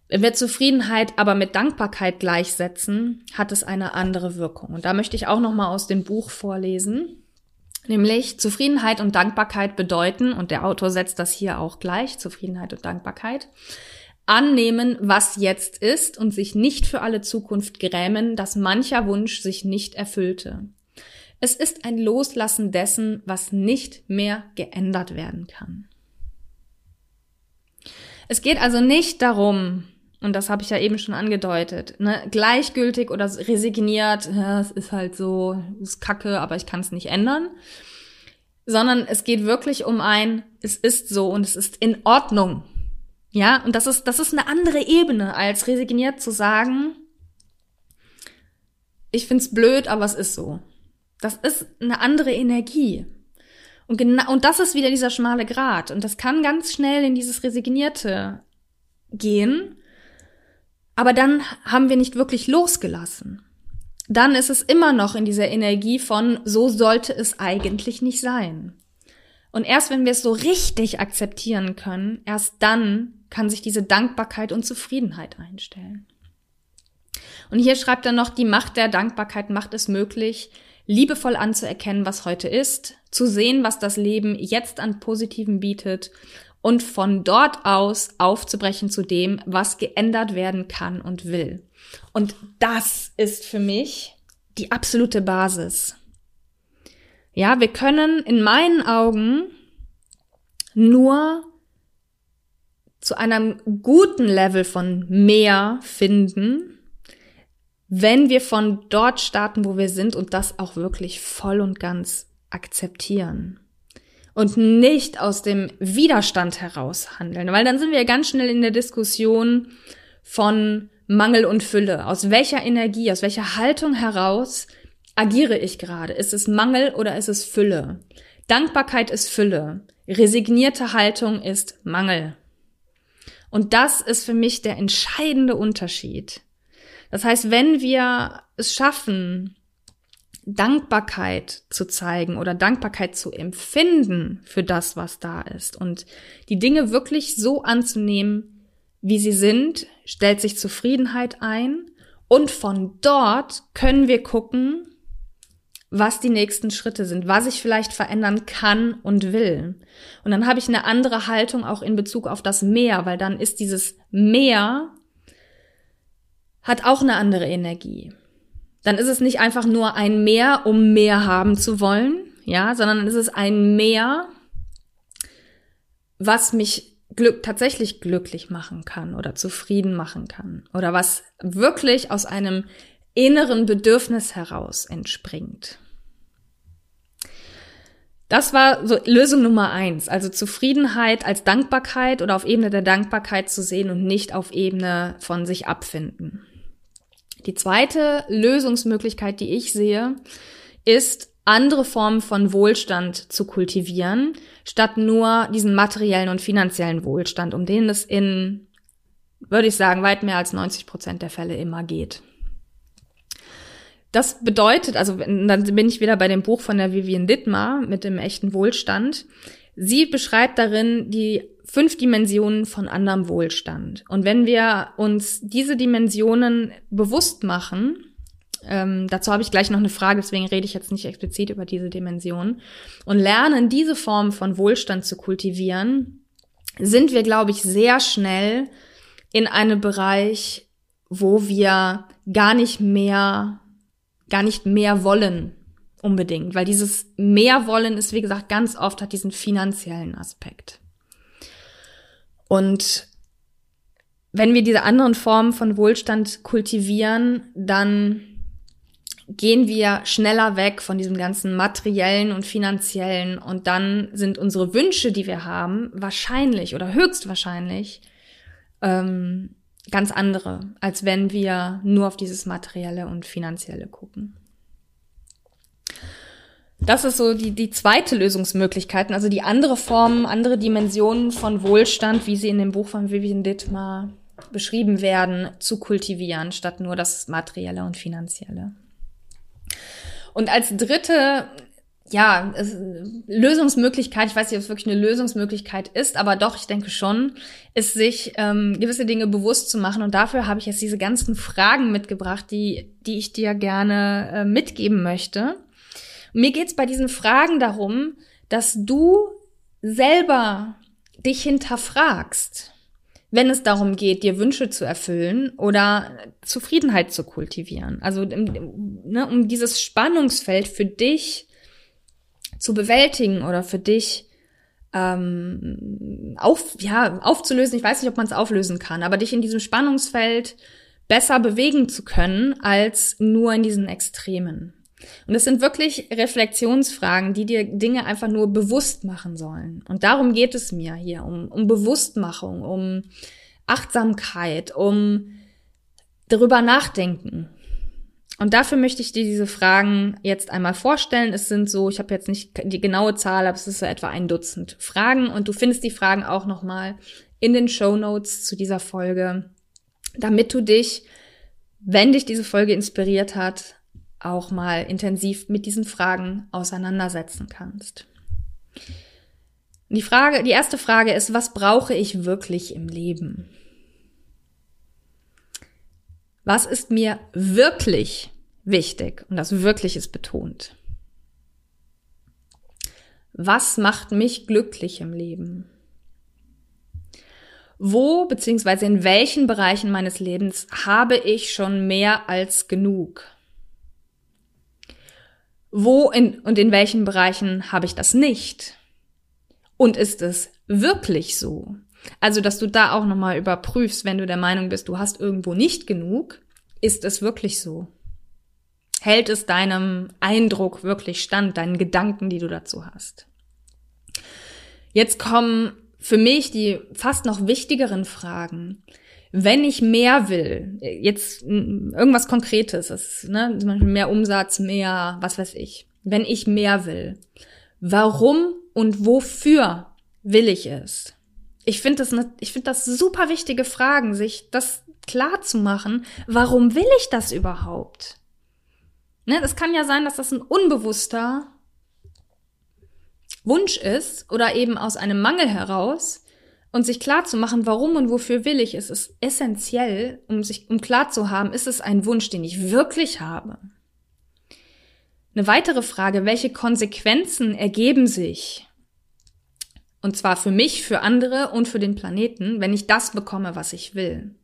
Wenn wir Zufriedenheit aber mit Dankbarkeit gleichsetzen, hat es eine andere Wirkung. Und da möchte ich auch noch mal aus dem Buch vorlesen. Nämlich Zufriedenheit und Dankbarkeit bedeuten, und der Autor setzt das hier auch gleich, Zufriedenheit und Dankbarkeit, annehmen, was jetzt ist und sich nicht für alle Zukunft grämen, dass mancher Wunsch sich nicht erfüllte. Es ist ein Loslassen dessen, was nicht mehr geändert werden kann. Es geht also nicht darum, und das habe ich ja eben schon angedeutet, ne, gleichgültig oder resigniert, es ist halt so, es ist kacke, aber ich kann es nicht ändern, sondern es geht wirklich um ein, es ist so und es ist in Ordnung. Ja, und das ist, das ist eine andere Ebene, als resigniert zu sagen, ich find's blöd, aber es ist so. Das ist eine andere Energie. Und genau, und das ist wieder dieser schmale Grat. Und das kann ganz schnell in dieses Resignierte gehen. Aber dann haben wir nicht wirklich losgelassen. Dann ist es immer noch in dieser Energie von, so sollte es eigentlich nicht sein. Und erst wenn wir es so richtig akzeptieren können, erst dann kann sich diese Dankbarkeit und Zufriedenheit einstellen. Und hier schreibt er noch, die Macht der Dankbarkeit macht es möglich, liebevoll anzuerkennen, was heute ist, zu sehen, was das Leben jetzt an Positiven bietet und von dort aus aufzubrechen zu dem, was geändert werden kann und will. Und das ist für mich die absolute Basis. Ja, wir können in meinen Augen nur zu einem guten Level von mehr finden, wenn wir von dort starten, wo wir sind und das auch wirklich voll und ganz akzeptieren und nicht aus dem Widerstand heraus handeln, weil dann sind wir ganz schnell in der Diskussion von Mangel und Fülle. Aus welcher Energie, aus welcher Haltung heraus agiere ich gerade? Ist es Mangel oder ist es Fülle? Dankbarkeit ist Fülle. Resignierte Haltung ist Mangel. Und das ist für mich der entscheidende Unterschied. Das heißt, wenn wir es schaffen, Dankbarkeit zu zeigen oder Dankbarkeit zu empfinden für das, was da ist und die Dinge wirklich so anzunehmen, wie sie sind, stellt sich Zufriedenheit ein und von dort können wir gucken, was die nächsten Schritte sind, was ich vielleicht verändern kann und will. Und dann habe ich eine andere Haltung auch in Bezug auf das Meer, weil dann ist dieses Meer hat auch eine andere Energie. Dann ist es nicht einfach nur ein Mehr, um mehr haben zu wollen, ja, sondern dann ist es ein Mehr, was mich glück, tatsächlich glücklich machen kann oder zufrieden machen kann oder was wirklich aus einem inneren Bedürfnis heraus entspringt. Das war so Lösung Nummer eins, also Zufriedenheit als Dankbarkeit oder auf Ebene der Dankbarkeit zu sehen und nicht auf Ebene von sich abfinden. Die zweite Lösungsmöglichkeit, die ich sehe, ist, andere Formen von Wohlstand zu kultivieren, statt nur diesen materiellen und finanziellen Wohlstand, um den es in, würde ich sagen, weit mehr als 90 Prozent der Fälle immer geht. Das bedeutet, also dann bin ich wieder bei dem Buch von der Vivian Dittmar mit dem echten Wohlstand. Sie beschreibt darin die fünf Dimensionen von anderem Wohlstand. Und wenn wir uns diese Dimensionen bewusst machen, ähm, dazu habe ich gleich noch eine Frage, deswegen rede ich jetzt nicht explizit über diese Dimensionen, und lernen, diese Form von Wohlstand zu kultivieren, sind wir, glaube ich, sehr schnell in einem Bereich, wo wir gar nicht mehr, gar nicht mehr wollen unbedingt, weil dieses mehr wollen ist, wie gesagt, ganz oft hat diesen finanziellen Aspekt. Und wenn wir diese anderen Formen von Wohlstand kultivieren, dann gehen wir schneller weg von diesem ganzen materiellen und finanziellen und dann sind unsere Wünsche, die wir haben, wahrscheinlich oder höchstwahrscheinlich ähm, ganz andere, als wenn wir nur auf dieses materielle und finanzielle gucken. Das ist so die, die zweite Lösungsmöglichkeit, also die andere Form, andere Dimensionen von Wohlstand, wie sie in dem Buch von Vivian Dittmar beschrieben werden, zu kultivieren, statt nur das Materielle und Finanzielle. Und als dritte, ja, Lösungsmöglichkeit, ich weiß nicht, ob es wirklich eine Lösungsmöglichkeit ist, aber doch, ich denke schon, ist sich ähm, gewisse Dinge bewusst zu machen. Und dafür habe ich jetzt diese ganzen Fragen mitgebracht, die, die ich dir gerne äh, mitgeben möchte. Mir geht's bei diesen Fragen darum, dass du selber dich hinterfragst, wenn es darum geht, dir Wünsche zu erfüllen oder Zufriedenheit zu kultivieren. Also ne, um dieses Spannungsfeld für dich zu bewältigen oder für dich ähm, auf, ja, aufzulösen. Ich weiß nicht, ob man es auflösen kann, aber dich in diesem Spannungsfeld besser bewegen zu können als nur in diesen Extremen. Und es sind wirklich Reflexionsfragen, die dir Dinge einfach nur bewusst machen sollen. Und darum geht es mir hier, um, um Bewusstmachung, um Achtsamkeit, um darüber nachdenken. Und dafür möchte ich dir diese Fragen jetzt einmal vorstellen. Es sind so, ich habe jetzt nicht die genaue Zahl, aber es ist so etwa ein Dutzend Fragen. Und du findest die Fragen auch nochmal in den Show Notes zu dieser Folge, damit du dich, wenn dich diese Folge inspiriert hat, auch mal intensiv mit diesen Fragen auseinandersetzen kannst. Die Frage, die erste Frage ist, was brauche ich wirklich im Leben? Was ist mir wirklich wichtig? Und das wirklich ist betont. Was macht mich glücklich im Leben? Wo beziehungsweise in welchen Bereichen meines Lebens habe ich schon mehr als genug? Wo in, und in welchen Bereichen habe ich das nicht? Und ist es wirklich so? Also, dass du da auch nochmal überprüfst, wenn du der Meinung bist, du hast irgendwo nicht genug, ist es wirklich so? Hält es deinem Eindruck wirklich stand, deinen Gedanken, die du dazu hast? Jetzt kommen für mich die fast noch wichtigeren Fragen wenn ich mehr will, jetzt irgendwas Konkretes, ist, ne, zum Beispiel mehr Umsatz, mehr, was weiß ich, wenn ich mehr will, warum und wofür will ich es? Ich finde das, ne, ich das super wichtige Fragen, sich das klar zu machen. Warum will ich das überhaupt? Ne, kann ja sein, dass das ein unbewusster Wunsch ist oder eben aus einem Mangel heraus und sich klar zu machen, warum und wofür will ich es, ist essentiell, um sich, um klar zu haben, ist es ein Wunsch, den ich wirklich habe? Eine weitere Frage, welche Konsequenzen ergeben sich? Und zwar für mich, für andere und für den Planeten, wenn ich das bekomme, was ich will.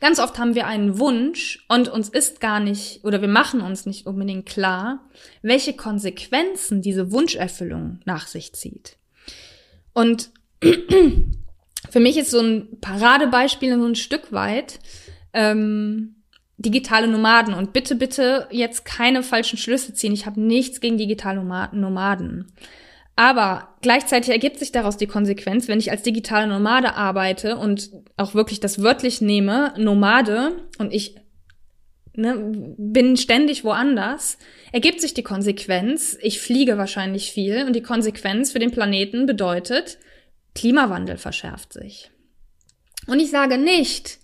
Ganz oft haben wir einen Wunsch und uns ist gar nicht oder wir machen uns nicht unbedingt klar, welche Konsequenzen diese Wunscherfüllung nach sich zieht. Und für mich ist so ein Paradebeispiel so ein Stück weit ähm, digitale Nomaden. Und bitte, bitte jetzt keine falschen Schlüsse ziehen. Ich habe nichts gegen digitale Nomaden. Aber gleichzeitig ergibt sich daraus die Konsequenz, wenn ich als digitale Nomade arbeite und auch wirklich das wörtlich nehme, Nomade, und ich ne, bin ständig woanders, ergibt sich die Konsequenz, ich fliege wahrscheinlich viel und die Konsequenz für den Planeten bedeutet, Klimawandel verschärft sich. Und ich sage nicht,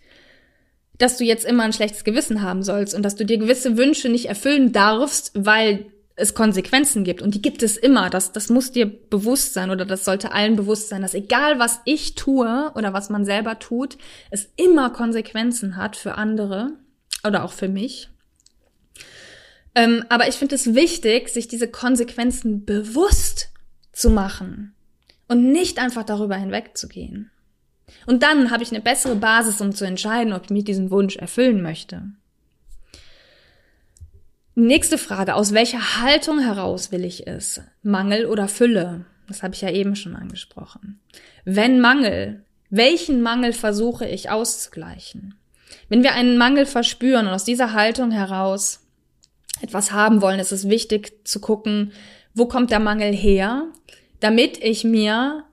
dass du jetzt immer ein schlechtes Gewissen haben sollst und dass du dir gewisse Wünsche nicht erfüllen darfst, weil es Konsequenzen gibt. Und die gibt es immer. Das, das muss dir bewusst sein oder das sollte allen bewusst sein, dass egal was ich tue oder was man selber tut, es immer Konsequenzen hat für andere oder auch für mich. Ähm, aber ich finde es wichtig, sich diese Konsequenzen bewusst zu machen und nicht einfach darüber hinwegzugehen. Und dann habe ich eine bessere Basis, um zu entscheiden, ob ich mir diesen Wunsch erfüllen möchte. Nächste Frage, aus welcher Haltung heraus will ich es? Mangel oder Fülle? Das habe ich ja eben schon angesprochen. Wenn Mangel, welchen Mangel versuche ich auszugleichen? Wenn wir einen Mangel verspüren und aus dieser Haltung heraus etwas haben wollen, ist es wichtig zu gucken, wo kommt der Mangel her, damit ich mir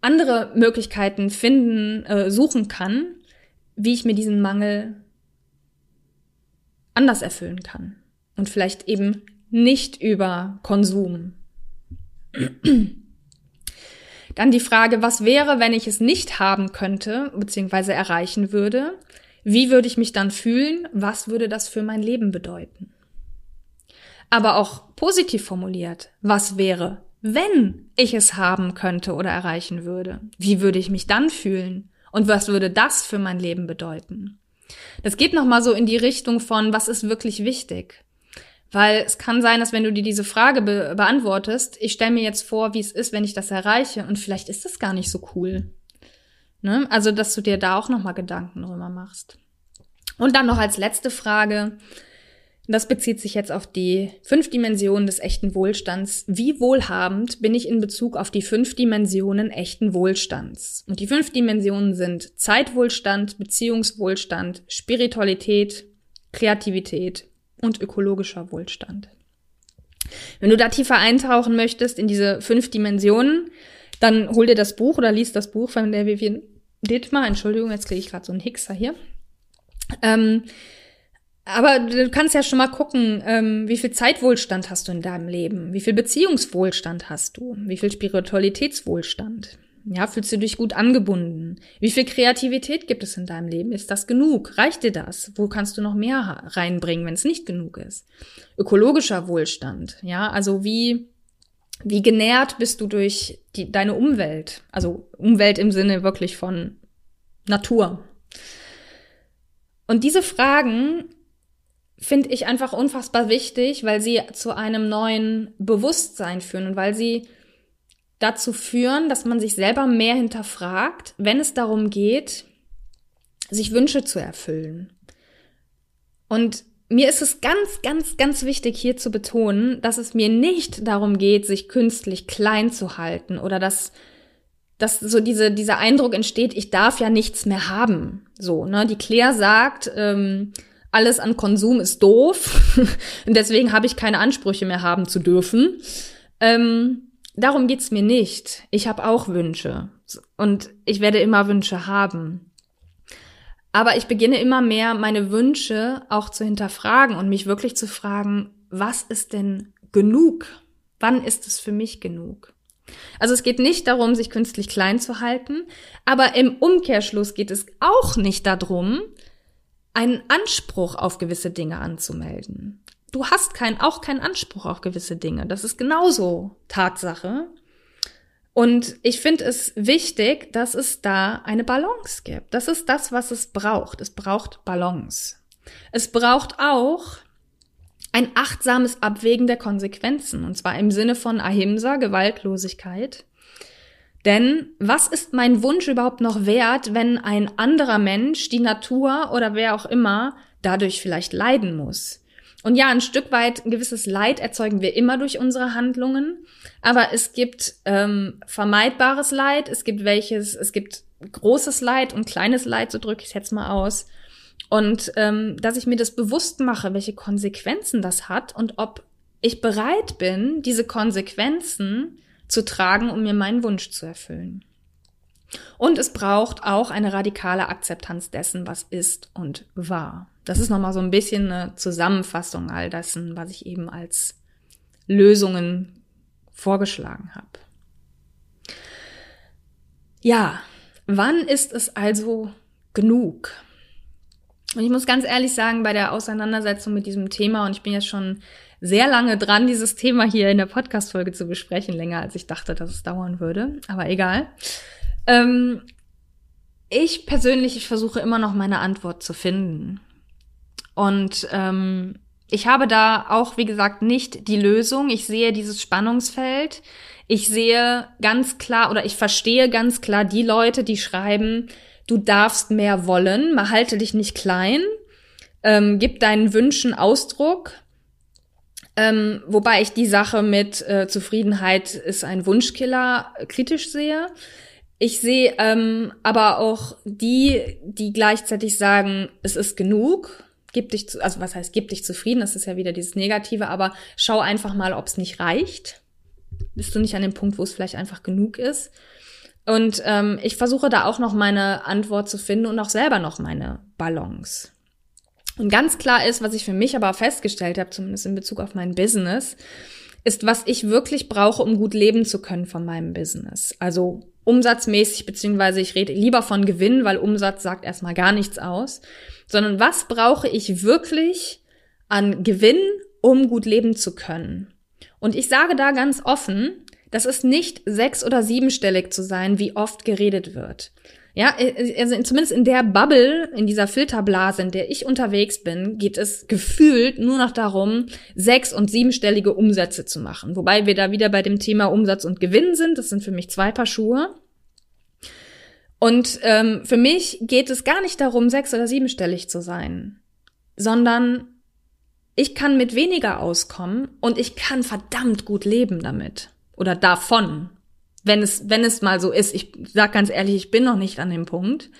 andere Möglichkeiten finden, äh, suchen kann, wie ich mir diesen Mangel anders erfüllen kann. Und vielleicht eben nicht über Konsum. Dann die Frage, was wäre, wenn ich es nicht haben könnte, beziehungsweise erreichen würde? Wie würde ich mich dann fühlen? Was würde das für mein Leben bedeuten? Aber auch positiv formuliert, was wäre, wenn ich es haben könnte oder erreichen würde? Wie würde ich mich dann fühlen? Und was würde das für mein Leben bedeuten? Das geht nochmal so in die Richtung von, was ist wirklich wichtig? Weil es kann sein, dass wenn du dir diese Frage be beantwortest, ich stelle mir jetzt vor, wie es ist, wenn ich das erreiche und vielleicht ist das gar nicht so cool. Ne? Also, dass du dir da auch nochmal Gedanken drüber machst. Und dann noch als letzte Frage, das bezieht sich jetzt auf die fünf Dimensionen des echten Wohlstands. Wie wohlhabend bin ich in Bezug auf die fünf Dimensionen echten Wohlstands? Und die fünf Dimensionen sind Zeitwohlstand, Beziehungswohlstand, Spiritualität, Kreativität und ökologischer Wohlstand. Wenn du da tiefer eintauchen möchtest in diese fünf Dimensionen, dann hol dir das Buch oder liest das Buch von der Vivian Dittmar. Entschuldigung, jetzt kriege ich gerade so einen Hickser hier. Ähm, aber du kannst ja schon mal gucken, ähm, wie viel Zeitwohlstand hast du in deinem Leben? Wie viel Beziehungswohlstand hast du? Wie viel Spiritualitätswohlstand? Ja, fühlst du dich gut angebunden? Wie viel Kreativität gibt es in deinem Leben? Ist das genug? Reicht dir das? Wo kannst du noch mehr reinbringen, wenn es nicht genug ist? Ökologischer Wohlstand. Ja, also wie, wie genährt bist du durch die, deine Umwelt? Also Umwelt im Sinne wirklich von Natur. Und diese Fragen finde ich einfach unfassbar wichtig, weil sie zu einem neuen Bewusstsein führen und weil sie dazu führen, dass man sich selber mehr hinterfragt, wenn es darum geht, sich Wünsche zu erfüllen. Und mir ist es ganz, ganz, ganz wichtig hier zu betonen, dass es mir nicht darum geht, sich künstlich klein zu halten oder dass, dass so diese, dieser Eindruck entsteht, ich darf ja nichts mehr haben. So, ne? Die Claire sagt, ähm, alles an Konsum ist doof und deswegen habe ich keine Ansprüche mehr haben zu dürfen. Ähm, darum geht's mir nicht. Ich habe auch Wünsche und ich werde immer Wünsche haben. Aber ich beginne immer mehr, meine Wünsche auch zu hinterfragen und mich wirklich zu fragen, was ist denn genug? Wann ist es für mich genug? Also es geht nicht darum, sich künstlich klein zu halten, aber im Umkehrschluss geht es auch nicht darum, einen Anspruch auf gewisse Dinge anzumelden. Du hast kein, auch keinen Anspruch auf gewisse Dinge. Das ist genauso Tatsache. Und ich finde es wichtig, dass es da eine Balance gibt. Das ist das, was es braucht. Es braucht Balance. Es braucht auch ein achtsames Abwägen der Konsequenzen. Und zwar im Sinne von Ahimsa, Gewaltlosigkeit. Denn was ist mein Wunsch überhaupt noch wert, wenn ein anderer Mensch, die Natur oder wer auch immer, dadurch vielleicht leiden muss? Und ja, ein Stück weit ein gewisses Leid erzeugen wir immer durch unsere Handlungen, aber es gibt ähm, vermeidbares Leid, es gibt welches, es gibt großes Leid und kleines Leid, so drücke ich es jetzt mal aus. Und ähm, dass ich mir das bewusst mache, welche Konsequenzen das hat und ob ich bereit bin, diese Konsequenzen zu tragen, um mir meinen Wunsch zu erfüllen. Und es braucht auch eine radikale Akzeptanz dessen, was ist und war. Das ist nochmal so ein bisschen eine Zusammenfassung all dessen, was ich eben als Lösungen vorgeschlagen habe. Ja, wann ist es also genug? Und ich muss ganz ehrlich sagen, bei der Auseinandersetzung mit diesem Thema, und ich bin jetzt schon sehr lange dran, dieses Thema hier in der Podcast-Folge zu besprechen, länger als ich dachte, dass es dauern würde, aber egal. Ähm, ich persönlich, ich versuche immer noch meine Antwort zu finden. Und ähm, ich habe da auch, wie gesagt, nicht die Lösung. Ich sehe dieses Spannungsfeld. Ich sehe ganz klar oder ich verstehe ganz klar die Leute, die schreiben, du darfst mehr wollen, halte dich nicht klein, ähm, gib deinen Wünschen Ausdruck. Ähm, wobei ich die Sache mit äh, Zufriedenheit ist ein Wunschkiller kritisch sehe. Ich sehe ähm, aber auch die, die gleichzeitig sagen, es ist genug, gib dich zu, also was heißt, gib dich zufrieden, das ist ja wieder dieses Negative, aber schau einfach mal, ob es nicht reicht. Bist du nicht an dem Punkt, wo es vielleicht einfach genug ist? Und ähm, ich versuche da auch noch meine Antwort zu finden und auch selber noch meine Balance. Und ganz klar ist, was ich für mich aber festgestellt habe, zumindest in Bezug auf mein Business, ist, was ich wirklich brauche, um gut leben zu können von meinem Business. Also umsatzmäßig, beziehungsweise ich rede lieber von Gewinn, weil Umsatz sagt erstmal gar nichts aus, sondern was brauche ich wirklich an Gewinn, um gut leben zu können? Und ich sage da ganz offen, das ist nicht sechs- oder siebenstellig zu sein, wie oft geredet wird. Ja, also zumindest in der Bubble, in dieser Filterblase, in der ich unterwegs bin, geht es gefühlt nur noch darum, sechs- und siebenstellige Umsätze zu machen. Wobei wir da wieder bei dem Thema Umsatz und Gewinn sind. Das sind für mich zwei Paar Schuhe. Und ähm, für mich geht es gar nicht darum, sechs- oder siebenstellig zu sein, sondern ich kann mit weniger auskommen und ich kann verdammt gut leben damit oder davon wenn es, wenn es mal so ist. Ich sag ganz ehrlich, ich bin noch nicht an dem Punkt.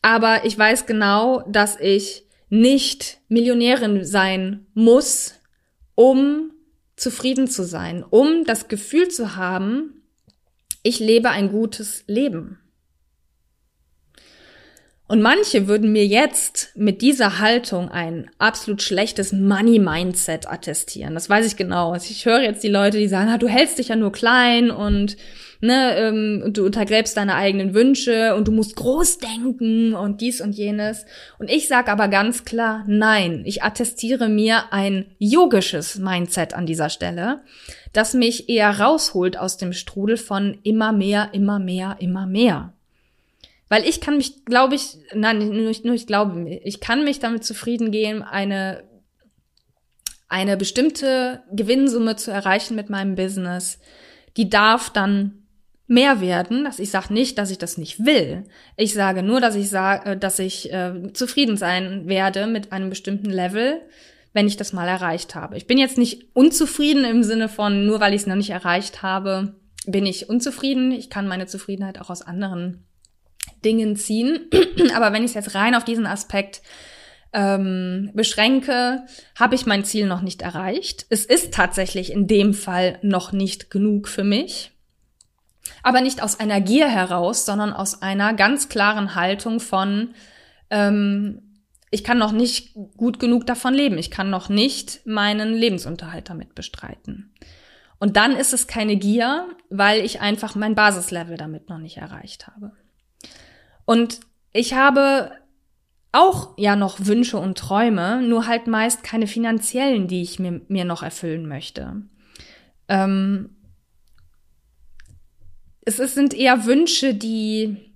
Aber ich weiß genau, dass ich nicht Millionärin sein muss, um zufrieden zu sein, um das Gefühl zu haben, ich lebe ein gutes Leben. Und manche würden mir jetzt mit dieser Haltung ein absolut schlechtes Money-Mindset attestieren. Das weiß ich genau. Also ich höre jetzt die Leute, die sagen, ah, du hältst dich ja nur klein und ne, ähm, du untergräbst deine eigenen Wünsche und du musst groß denken und dies und jenes. Und ich sage aber ganz klar, nein, ich attestiere mir ein yogisches Mindset an dieser Stelle, das mich eher rausholt aus dem Strudel von immer mehr, immer mehr, immer mehr. Weil ich kann mich, glaube ich, nein, nur, nur ich glaube, ich kann mich damit zufrieden geben, eine, eine bestimmte Gewinnsumme zu erreichen mit meinem Business. Die darf dann mehr werden. Dass ich sage nicht, dass ich das nicht will. Ich sage nur, dass ich sage, äh, dass ich äh, zufrieden sein werde mit einem bestimmten Level, wenn ich das mal erreicht habe. Ich bin jetzt nicht unzufrieden im Sinne von, nur weil ich es noch nicht erreicht habe, bin ich unzufrieden. Ich kann meine Zufriedenheit auch aus anderen Dingen ziehen. Aber wenn ich es jetzt rein auf diesen Aspekt ähm, beschränke, habe ich mein Ziel noch nicht erreicht. Es ist tatsächlich in dem Fall noch nicht genug für mich aber nicht aus einer Gier heraus, sondern aus einer ganz klaren Haltung von, ähm, ich kann noch nicht gut genug davon leben, ich kann noch nicht meinen Lebensunterhalt damit bestreiten. Und dann ist es keine Gier, weil ich einfach mein Basislevel damit noch nicht erreicht habe. Und ich habe auch ja noch Wünsche und Träume, nur halt meist keine finanziellen, die ich mir, mir noch erfüllen möchte. Ähm, es ist, sind eher Wünsche, die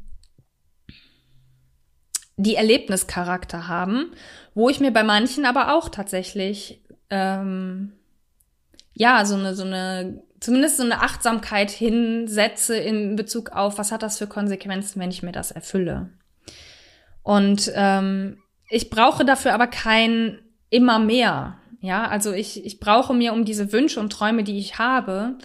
die Erlebnischarakter haben, wo ich mir bei manchen aber auch tatsächlich ähm, ja so eine so eine zumindest so eine Achtsamkeit hinsetze in Bezug auf was hat das für Konsequenzen, wenn ich mir das erfülle. Und ähm, ich brauche dafür aber kein immer mehr. Ja, also ich, ich brauche mir um diese Wünsche und Träume, die ich habe,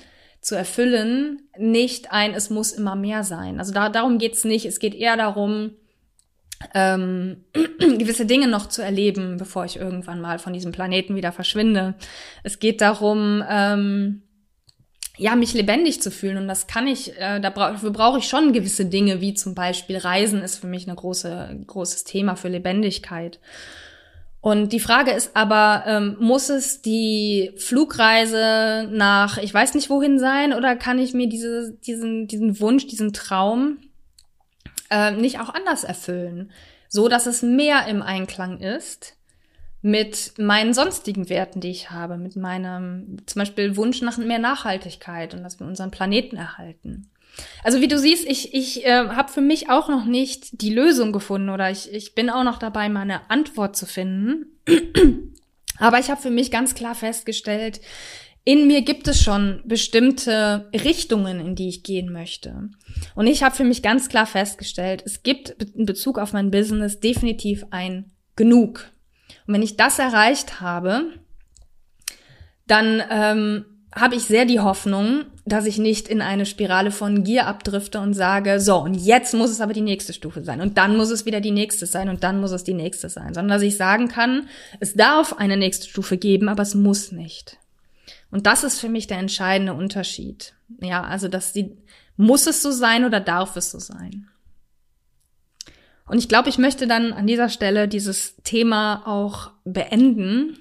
zu erfüllen, nicht ein, es muss immer mehr sein. Also da, darum geht's nicht. Es geht eher darum, ähm, gewisse Dinge noch zu erleben, bevor ich irgendwann mal von diesem Planeten wieder verschwinde. Es geht darum, ähm, ja, mich lebendig zu fühlen. Und das kann ich, äh, dafür brauche ich schon gewisse Dinge, wie zum Beispiel Reisen ist für mich ein große, großes Thema für Lebendigkeit. Und die Frage ist aber, ähm, muss es die Flugreise nach, ich weiß nicht wohin sein, oder kann ich mir diese, diesen, diesen Wunsch, diesen Traum äh, nicht auch anders erfüllen? So dass es mehr im Einklang ist mit meinen sonstigen Werten, die ich habe, mit meinem zum Beispiel Wunsch nach mehr Nachhaltigkeit und dass wir unseren Planeten erhalten. Also wie du siehst, ich, ich äh, habe für mich auch noch nicht die Lösung gefunden oder ich, ich bin auch noch dabei, meine Antwort zu finden. Aber ich habe für mich ganz klar festgestellt, in mir gibt es schon bestimmte Richtungen, in die ich gehen möchte. Und ich habe für mich ganz klar festgestellt, es gibt in Bezug auf mein Business definitiv ein Genug. Und wenn ich das erreicht habe, dann ähm, habe ich sehr die Hoffnung, dass ich nicht in eine Spirale von Gier abdrifte und sage, so, und jetzt muss es aber die nächste Stufe sein und dann muss es wieder die nächste sein und dann muss es die nächste sein, sondern dass ich sagen kann, es darf eine nächste Stufe geben, aber es muss nicht. Und das ist für mich der entscheidende Unterschied. Ja, also dass die, muss es so sein oder darf es so sein? Und ich glaube, ich möchte dann an dieser Stelle dieses Thema auch beenden,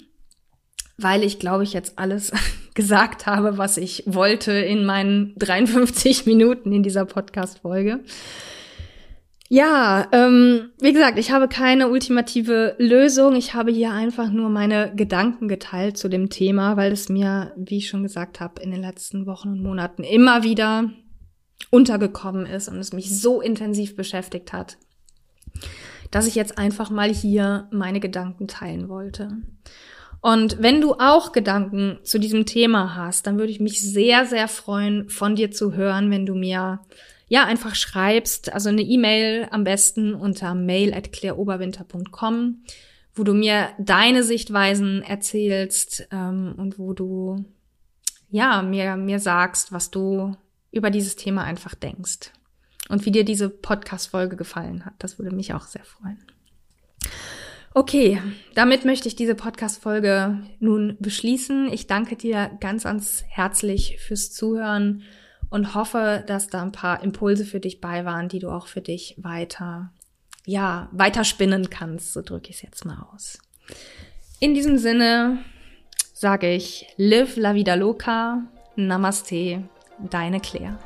weil ich glaube ich jetzt alles gesagt habe, was ich wollte in meinen 53 Minuten in dieser Podcast-Folge. Ja, ähm, wie gesagt, ich habe keine ultimative Lösung. Ich habe hier einfach nur meine Gedanken geteilt zu dem Thema, weil es mir, wie ich schon gesagt habe, in den letzten Wochen und Monaten immer wieder untergekommen ist und es mich so intensiv beschäftigt hat, dass ich jetzt einfach mal hier meine Gedanken teilen wollte. Und wenn du auch Gedanken zu diesem Thema hast, dann würde ich mich sehr, sehr freuen, von dir zu hören, wenn du mir ja, einfach schreibst, also eine E-Mail am besten unter mail at claireoberwinter.com, wo du mir deine Sichtweisen erzählst ähm, und wo du ja mir mir sagst, was du über dieses Thema einfach denkst und wie dir diese Podcast-Folge gefallen hat. Das würde mich auch sehr freuen. Okay, damit möchte ich diese Podcast-Folge nun beschließen. Ich danke dir ganz, ganz herzlich fürs Zuhören und hoffe, dass da ein paar Impulse für dich bei waren, die du auch für dich weiter, ja, weiter spinnen kannst. So drücke ich es jetzt mal aus. In diesem Sinne sage ich, live la vida loca, namaste, deine Claire.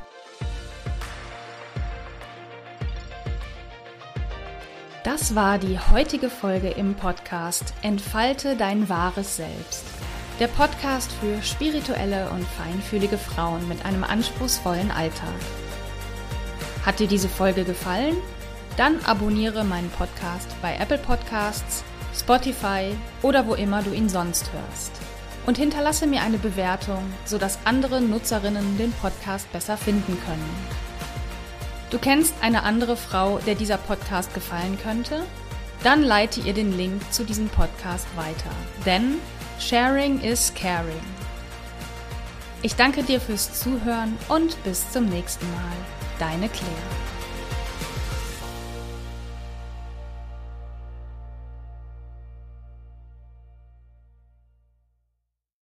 Das war die heutige Folge im Podcast Entfalte dein wahres Selbst der Podcast für spirituelle und feinfühlige Frauen mit einem anspruchsvollen Alltag. Hat dir diese Folge gefallen? Dann abonniere meinen Podcast bei Apple Podcasts, Spotify oder wo immer du ihn sonst hörst. Und hinterlasse mir eine Bewertung, sodass andere Nutzerinnen den Podcast besser finden können. Du kennst eine andere Frau, der dieser Podcast gefallen könnte? Dann leite ihr den Link zu diesem Podcast weiter. Denn Sharing is caring. Ich danke dir fürs Zuhören und bis zum nächsten Mal. Deine Claire.